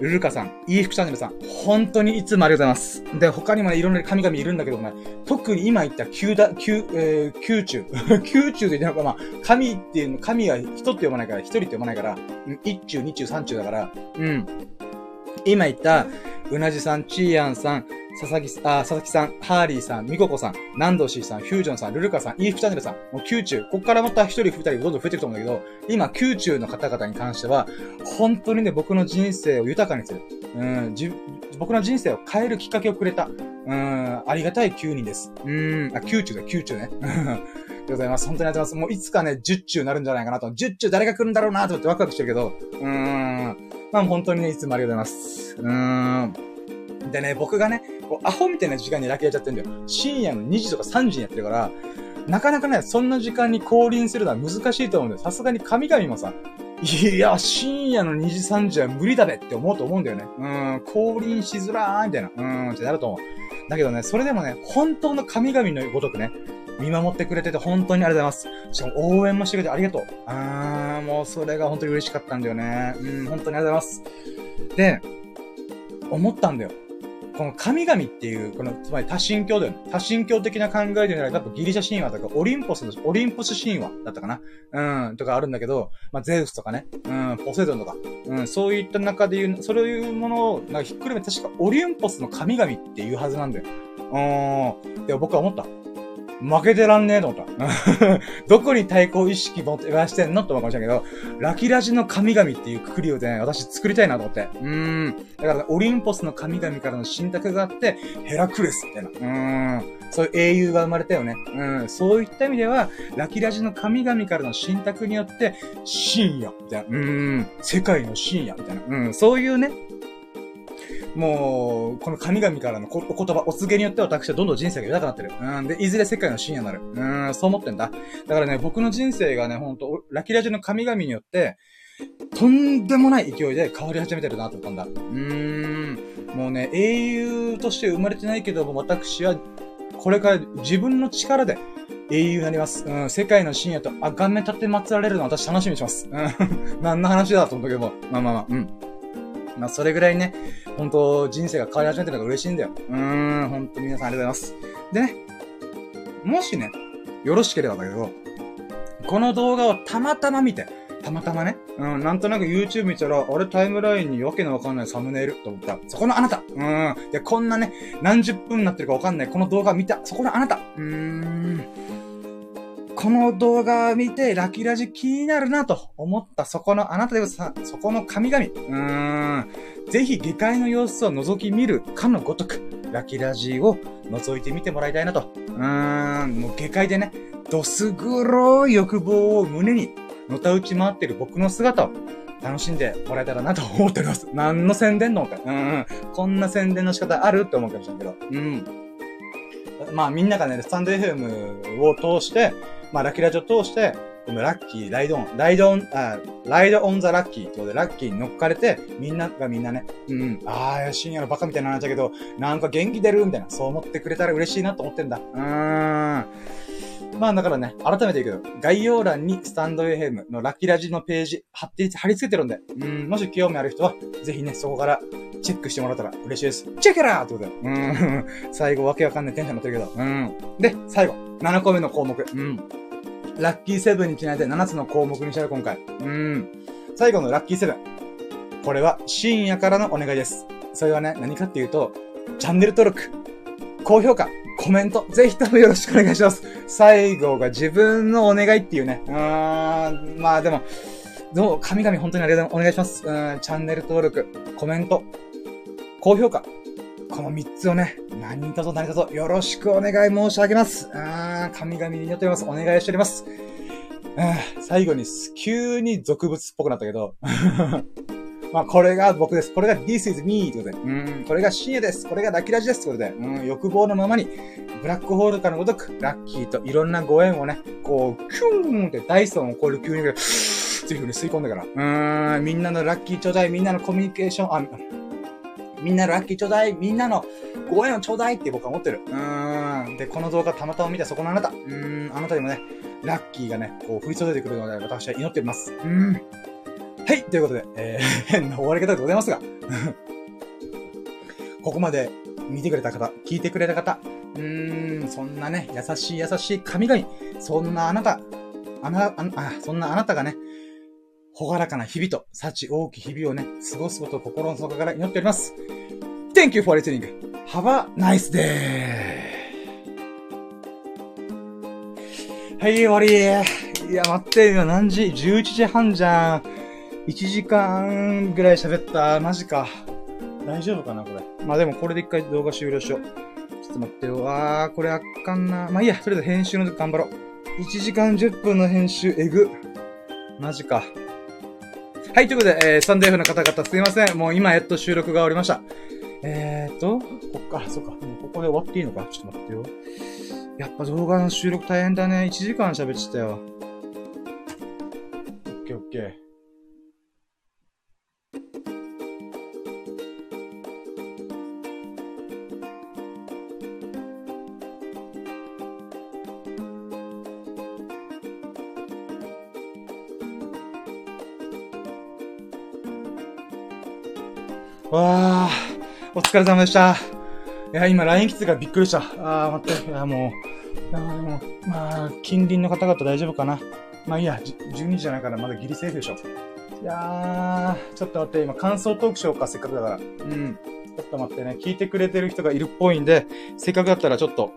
ルルカさん、イーフクチャンネルさん、本当にいつもありがとうございます。で、他にもね、いろんな神々いるんだけどもね、特に今言った九だ、九、えー、宮中。宮中で言うと、まあ、神っていうの、神は人って読まないから、一人って読まないから、一中、二中、三中だから、うん。今言った、うなじさん、ちーやんさん、佐々木、あ、佐々木さん、ハーリーさん、ミココさん、ナンドシーさん、フュージョンさん、ルルカさん、イーフチャンネルさん、もう宮中、こっからまた一人二人どんどん増えていくと思うんだけど、今、宮中の方々に関しては、本当にね、僕の人生を豊かにする。うん、じ、僕の人生を変えるきっかけをくれた。うん、ありがたい9人です。うん、あ、宮中だ、宮中ね。で ございます。本当にありがとうございます。もういつかね、10中なるんじゃないかなと。10中誰が来るんだろうなと思ってワクワクしてるけど、うーん。まあ本当にね、いつもありがとうございます。うーん。でね、僕がね、こうアホみたいな時間にラケやっちゃってんだよ。深夜の2時とか3時にやってるから、なかなかね、そんな時間に降臨するのは難しいと思うんだよ。さすがに神々もさ、いや、深夜の2時3時は無理だべって思うと思うんだよね。うん、降臨しづらーみたいな。うーん、ってなると思う。だけどね、それでもね、本当の神々のごとくね、見守ってくれてて本当にありがとうございます。しかも応援もしてくれてありがとう。あー、もうそれが本当に嬉しかったんだよね。うん、本当にありがとうございます。で、思ったんだよ。この神々っていう、この、つまり多神教だよね。多神教的な考えでなら、多分ギリシャ神話とか、オリンポスの、オリンポス神話だったかなうん、とかあるんだけど、まあ、ゼウスとかね、うん、ポセドンとか、うん、そういった中で言う、そういうものを、なんかひっくるめて、確かオリンポスの神々っていうはずなんだよ。うん。で、僕は思った。負けてらんねえと思った。どこに対抗意識持ってらしてんのって思うかもしれないけど、ラキラジの神々っていうくくりをね、私作りたいなと思って。うーん。だから、ね、オリンポスの神々からの信託があって、ヘラクレスみたいな。うーん。そういう英雄が生まれたよね。うん。そういった意味では、ラキラジの神々からの信託によって、深夜、みたいな。うーん。世界の深夜、みたいな。うん。そういうね、もう、この神々からのお言葉、お告げによって私はどんどん人生が豊かになってる。うん。で、いずれ世界の深夜になる。うん、そう思ってんだ。だからね、僕の人生がね、ほんと、ラキラジの神々によって、とんでもない勢いで変わり始めてるなと思ったんだ。うーん。もうね、英雄として生まれてないけども、私は、これから自分の力で、英雄になります。うん、世界の深夜とあがめ立て祀られるの私楽しみにします。うん、何の話だと思ったけども。まあまあまあ、うん。まあ、それぐらいね、本当人生が変わり始めてるのが嬉しいんだよ。うーん、本当に皆さんありがとうございます。でね、もしね、よろしければだけど、この動画をたまたま見て、たまたまね。うん、なんとなく YouTube 見たら、あれタイムラインにわけのわかんないサムネイルと思った。そこのあなたうん。で、こんなね、何十分になってるかわかんない。この動画見た。そこのあなたうーん。この動画を見て、ラキラジ気になるなと思ったそこのあなたでさ、そこの神々。うーん。ぜひ下界の様子を覗き見るかのごとく、ラキラジを覗いてみてもらいたいなと。うーん。もう下界でね、どす黒い欲望を胸に、のたうち回ってる僕の姿を楽しんでもらえたらなと思っております。何の宣伝のって。うん、こんな宣伝の仕方あるって思うかもしれんけど。うん。まあみんながね、スタンド FM を通して、まあラキラジオ通して、このラッキー、ライドオン、ライドオン、あ、ライドオンザラッキーってことで、ラッキーに乗っかれて、みんながみんなね、うん、ああ、深夜のバカみたいな話だけど、なんか元気出るみたいな、そう思ってくれたら嬉しいなと思ってんだ。うーん。まあだからね、改めて言うけど、概要欄にスタンド FM のラッキーラジのページ貼って、貼り付けてるんで、うん、もし興味ある人は、ぜひね、そこからチェックしてもらったら嬉しいです。チェケラーってことで。うん。最後わけわかんないテンションになってるけど。うん。で、最後。7個目の項目。うん。ラッキーセブンにちなんで7つの項目にしたよ、今回。うん。最後のラッキーセブン。これは深夜からのお願いです。それはね、何かっていうと、チャンネル登録、高評価、コメント、ぜひともよろしくお願いします。最後が自分のお願いっていうね。うーん、まあでも、どう、神々本当にありがとうお願いします。うん、チャンネル登録、コメント、高評価。この3つをね、何とぞ何とぞよろしくお願い申し上げます。あー、神々に祈っております。お願いしております。うん、最後に急に俗物っぽくなったけど、まあ、これが僕です。これが This is me ってことで。うん、これが深夜です。これがラッキーラジです。ってことで。うん、欲望のままに、ブラックホールかのごとく、ラッキーといろんなご縁をね、こう、キューンってダイソンを超える急に、っていう風に吸い込んだから。うん、みんなのラッキーちょうだい、みんなのコミュニケーション、あ、みんなのラッキーちょうだい、みんなのご縁をちょうだいって僕は思ってる。うーん。で、この動画たまたま見たそこのあなた。うーん、あなたにもね、ラッキーがね、こう降り注いでくるので、私は祈ってます。うーん。はい、ということで、えー、変な終わり方でございますが。ここまで見てくれた方、聞いてくれた方、うーん、そんなね、優しい優しい神々、そんなあなた、あな、あ、あそんなあなたがね、ほがらかな日々と、幸多き日々をね、過ごすことを心の底から祈っております。Thank you for listening. Have a nice day. はい、終わり。いや、待って、今何時 ?11 時半じゃん。1時間ぐらい喋った。マジか。大丈夫かなこれ？まあでもこれで一回動画終了しよう。ちょっと待ってよ。あー、これあかんな。まあいいや、とりあえず編集の頑張ろう。1時間10分の編集、えぐ。マジか。はい、ということで、えー、サンデーフの方々すいません。もう今やっと収録が終わりました。えーと、こっか、そっか、もうここで終わっていいのかちょっと待ってよ。やっぱ動画の収録大変だね。1時間喋ってたよ。オッケーオッケー。わあ、お疲れ様でした。いや、今 LINE 来てからびっくりした。ああ、待って。いや、もう、あでも、まあ、近隣の方々大丈夫かな。まあいいや、12時じゃないからまだギリセーフでしょ。いやー、ちょっと待って、今感想トークしようか、せっかくだから。うん。ちょっと待ってね、聞いてくれてる人がいるっぽいんで、せっかくだったらちょっと、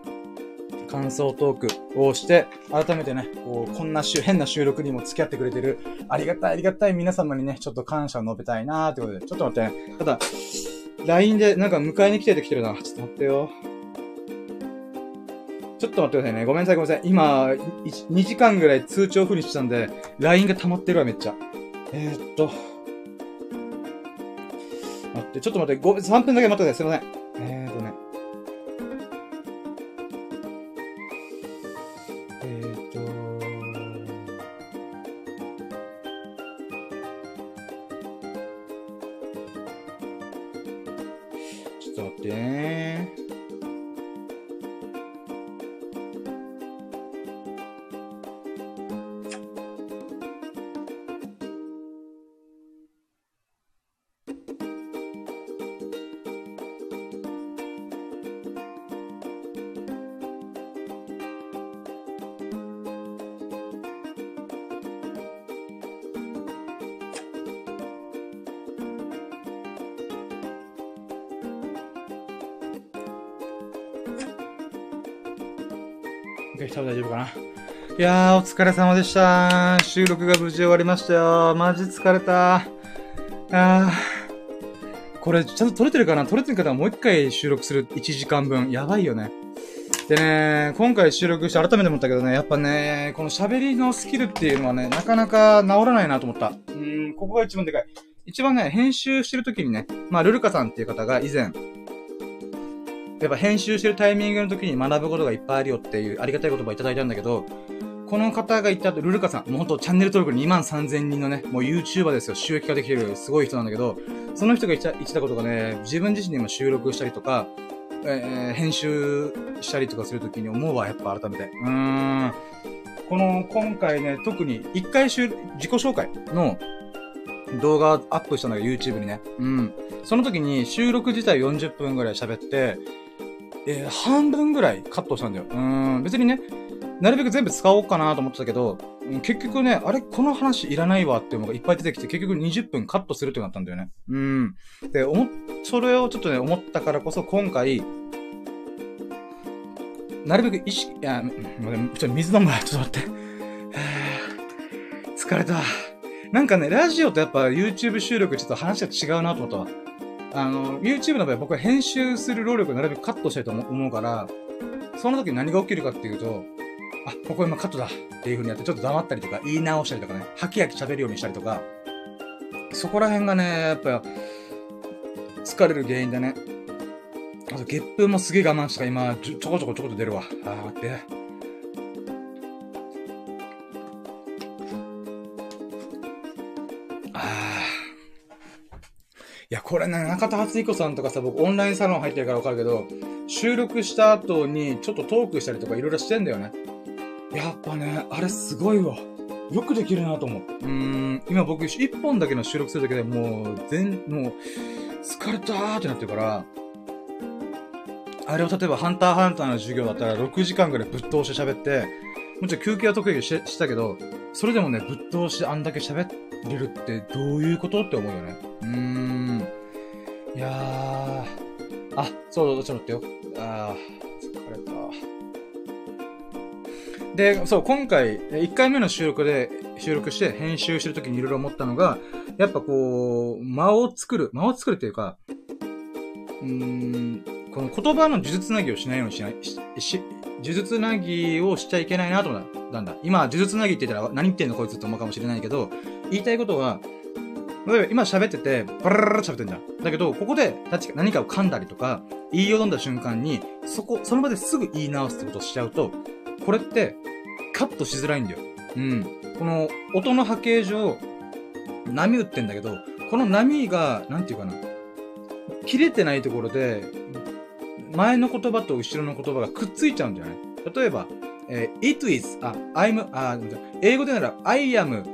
感想トークをして、改めてね、こう、こんな変な収録にも付き合ってくれてる、ありがたいありがたい皆様にね、ちょっと感謝を述べたいなーってことで、ちょっと待ってね。ただ、LINE でなんか迎えに来てて来てるな。ちょっと待ってよ。ちょっと待ってくださいね。ごめんなさいごめんなさい。今、2時間ぐらい通知オフにしてたんで、LINE が溜まってるわ、めっちゃ。えー、っと。待って、ちょっと待って、3分だけ待ってください。すいません。OK、多分大丈夫かな。いやー、お疲れ様でした。収録が無事終わりましたよ。マジ疲れた。あー。これ、ちゃんと撮れてるかな？撮れてる方はもう一回収録する1時間分。やばいよね。でね、今回収録して改めて思ったけどね、やっぱね、この喋りのスキルっていうのはね、なかなか治らないなと思った。うん、ここが一番でかい。一番ね、編集してる時にね、まあ、ルルカさんっていう方が以前、やっぱ編集してるタイミングの時に学ぶことがいっぱいあるよっていうありがたい言葉いただいたんだけど、この方が言った後、ルルカさん、もうほんとチャンネル登録2万3000人のね、もう YouTuber ですよ。収益化できてるすごい人なんだけど、その人が言った言ってたことがね、自分自身でも収録したりとか、えー編集したりとかするときに思うわ、やっぱ改めて。うーん。この、今回ね、特に一回収自己紹介の動画アップしたのが YouTube にね。うん。その時に収録自体40分ぐらい喋って、えー半分ぐらいカットしたんだよ。うん。別にね、なるべく全部使おうかなと思ってたけど、結局ね、あれこの話いらないわっていうのがいっぱい出てきて、結局20分カットするってなったんだよね。うん。で、思っ、それをちょっとね、思ったからこそ今回、なるべく意識、いや、ちょっと水飲むわ、ちょっと待って。疲れた。なんかね、ラジオとやっぱ YouTube 収録ちょっと話が違うなと思ったわ。あの、YouTube の場合は僕は編集する労力をなるべくカットしたいと思うから、その時に何が起きるかっていうと、あ、ここ今カットだっていう風にやってちょっと黙ったりとか言い直したりとかね、ハキハキ喋るようにしたりとか、そこら辺がね、やっぱ、疲れる原因だね。あと、ゲップもすげえ我慢した今、ちょちょこちょこちょこと出るわ。あー、待って。や、これね、中田敦彦さんとかさ、僕オンラインサロン入ってるからわかるけど、収録した後にちょっとトークしたりとかいろいろしてんだよね。やっぱね、あれすごいわ。よくできるなと思う。うーん、今僕一本だけの収録するだけでもう、全、もう、疲れたーってなってるから、あれを例えばハンターハンターの授業だったら6時間ぐらいぶっ通して喋って、もちろん休憩は得意にししたけど、それでもね、ぶっ通してあんだけ喋れるってどういうことって思うよね。うーん。そう、ちょっと待ってよ。あー、疲れた。で、そう、今回、1回目の収録で、収録して編集してる時にいろいろ思ったのが、やっぱこう、間を作る、間を作るっていうか、うーん、この言葉の呪術なぎをしないようにしない、し、呪術なぎをしちゃいけないなと思ったんだ。今、呪術なぎって言ったら何言ってんのこいつって思うかもしれないけど、言いたいことは、例えば今喋ってて、バラララ喋ってんじゃん。だけど、ここで何かを噛んだりとか、言いよどんだ瞬間に、そこ、その場ですぐ言い直すってことをしちゃうと、これって、カットしづらいんだよ。うん。この、音の波形上、波打ってんだけど、この波が、なんていうかな、切れてないところで、前の言葉と後ろの言葉がくっついちゃうんじゃない？例えば、えー it is, あ、I'm, あ、英語でなら I am,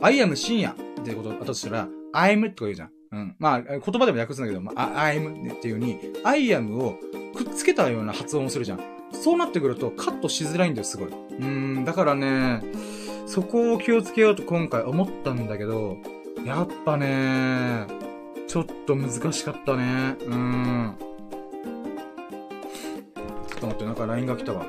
I am 深夜っていうことだとしたら、I'm とか言うじゃん。うん。まあ、言葉でも訳すんだけど、まあ、I'm っていう風に、I am をくっつけたような発音をするじゃん。そうなってくるとカットしづらいんだよ、すごい。うん、だからね、そこを気をつけようと今回思ったんだけど、やっぱね、ちょっと難しかったね。うん。ちょっと待って、なんか LINE が来たわ。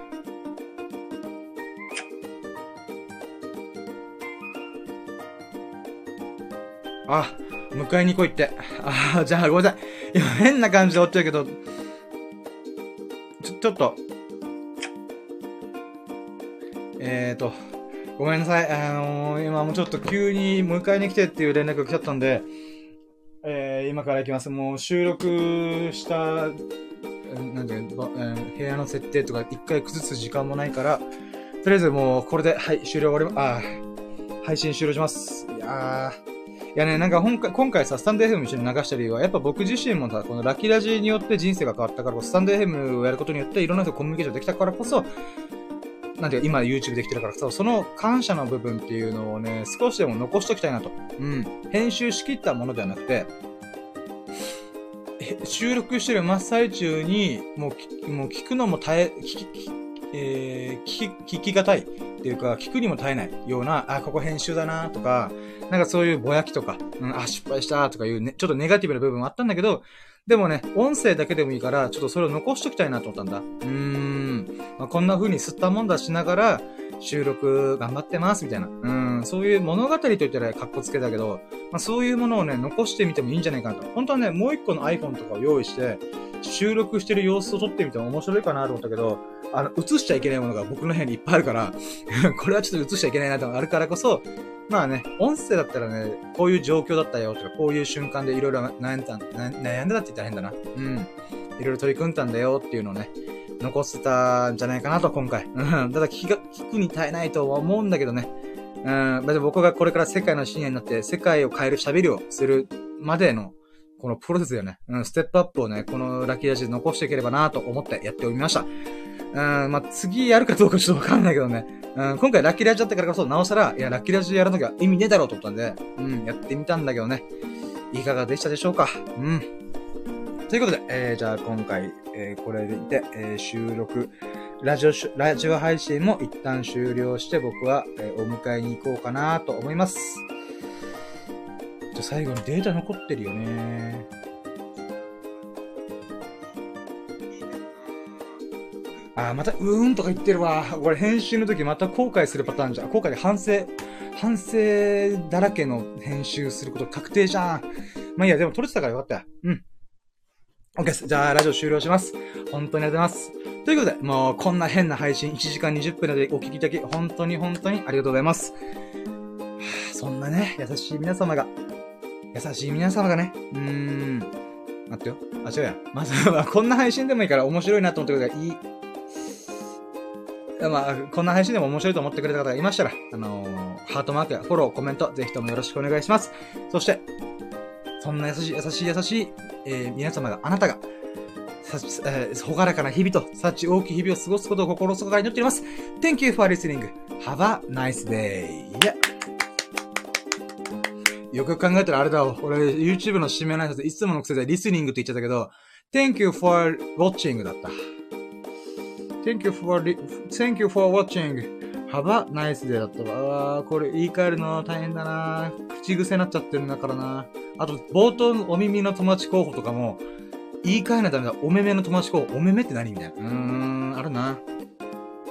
あ、迎えに来いって。ああ、じゃあごめんなさい。今変な感じで終わっちゃうけど、ちょ、ちょっと。えーと、ごめんなさい。あのー、今もうちょっと急に迎えに来てっていう連絡が来ちゃったんで、えー、今から行きます。もう収録した、うんなんていうの、えー部屋の設定とか一回崩す時間もないから、とりあえずもうこれで、はい、終了終わりま、あ配信終了します。いやー。いやね、なんか今回今回さ、スタンド FM 一緒に流した理由は、やっぱ僕自身もさ、このラッキーラジによって人生が変わったからこそ、スタンド FM をやることによっていろんな人とコミュニケーションできたからこそ、なんていうか、今 YouTube できてるからこそ、の感謝の部分っていうのをね、少しでも残しときたいなと。うん。編集しきったものではなくて、収録してる真っ最中に、もう、もう聞くのも耐え、聞きえー聞き、聞きがたいっていうか、聞くにも耐えないような、あ、ここ編集だなとか、なんかそういうぼやきとか、うん、あ、失敗したとかいうね、ちょっとネガティブな部分もあったんだけど、でもね、音声だけでもいいから、ちょっとそれを残しときたいなと思ったんだ。うーん。まあ、こんな風に吸ったもんだしながら、収録頑張ってます、みたいな。うん、そういう物語と言ったら格好つけだけど、まあ、そういうものをね、残してみてもいいんじゃないかなと。本当はね、もう一個の iPhone とかを用意して、収録してる様子を撮ってみても面白いかなと思ったけど、あの、映しちゃいけないものが僕の部屋にいっぱいあるから、これはちょっと映しちゃいけないなとあるからこそ、まあね、音声だったらね、こういう状況だったよとか、こういう瞬間でいろいろ悩んだ、悩んだって言ったら変だな。うん。いろいろ取り組んだんだよっていうのをね、残せたんじゃないかなと、今回。うん。ただ聞、聞くに耐えないとは思うんだけどね。うん。だって僕がこれから世界の深夜になって、世界を変える喋りをするまでの、このプロセスよね。うん、ステップアップをね、このラッキーラジで残していければなと思ってやっておりました。うん、まあ、次やるかどうかちょっとわかんないけどね。うん、今回ラッキーラジだったからこそ、なおさら、いや、ラッキーラジやらなきゃ意味ねえだろうと思ったんで、うん、やってみたんだけどね。いかがでしたでしょうかうん。ということで、えー、じゃあ今回、えー、これでいて、えー、収録、ラジオ、ラジオ配信も一旦終了して僕は、えー、お迎えに行こうかなと思います。じゃ最後にデータ残ってるよね。あ、また、うーんとか言ってるわ。これ編集の時また後悔するパターンじゃん。後悔で反省、反省だらけの編集すること確定じゃん。まあいいや、でも撮れてたからよかったよ。うん。OK です。じゃあ、ラジオ終了します。本当にありがとうございます。ということで、もう、こんな変な配信、1時間20分でお聞きいただき、本当に本当にありがとうございます。はあ、そんなね、優しい皆様が、優しい皆様がね、うーん、待ってよ。あ、違うや。まずは、こんな配信でもいいから面白いなと思ってくれたらいい。まあ、こんな配信でも面白いと思ってくれた方がいましたら、あのー、ハートマークやフォロー、コメント、ぜひともよろしくお願いします。そして、そんな優しい、優しい、優しい、えー、皆様が、あなたが、さ、えー、ほがらかな日々と、幸大きい日々を過ごすことを心底から祈っております。Thank you for listening. Have a nice day. Yeah. よく考えたらあれだわ。俺、YouTube の締めの挨拶いつもの癖でリスニングって言っちゃったけど、Thank you for watching だった。Thank you for, thank you for watching. 幅ナイスデーだったわ。あこれ言い換えるの大変だな口癖になっちゃってるんだからなあと、冒頭のお耳の友達候補とかも、言い換えないためだ。おめめの友達候補。おめめって何みたいな。うーん、あるな。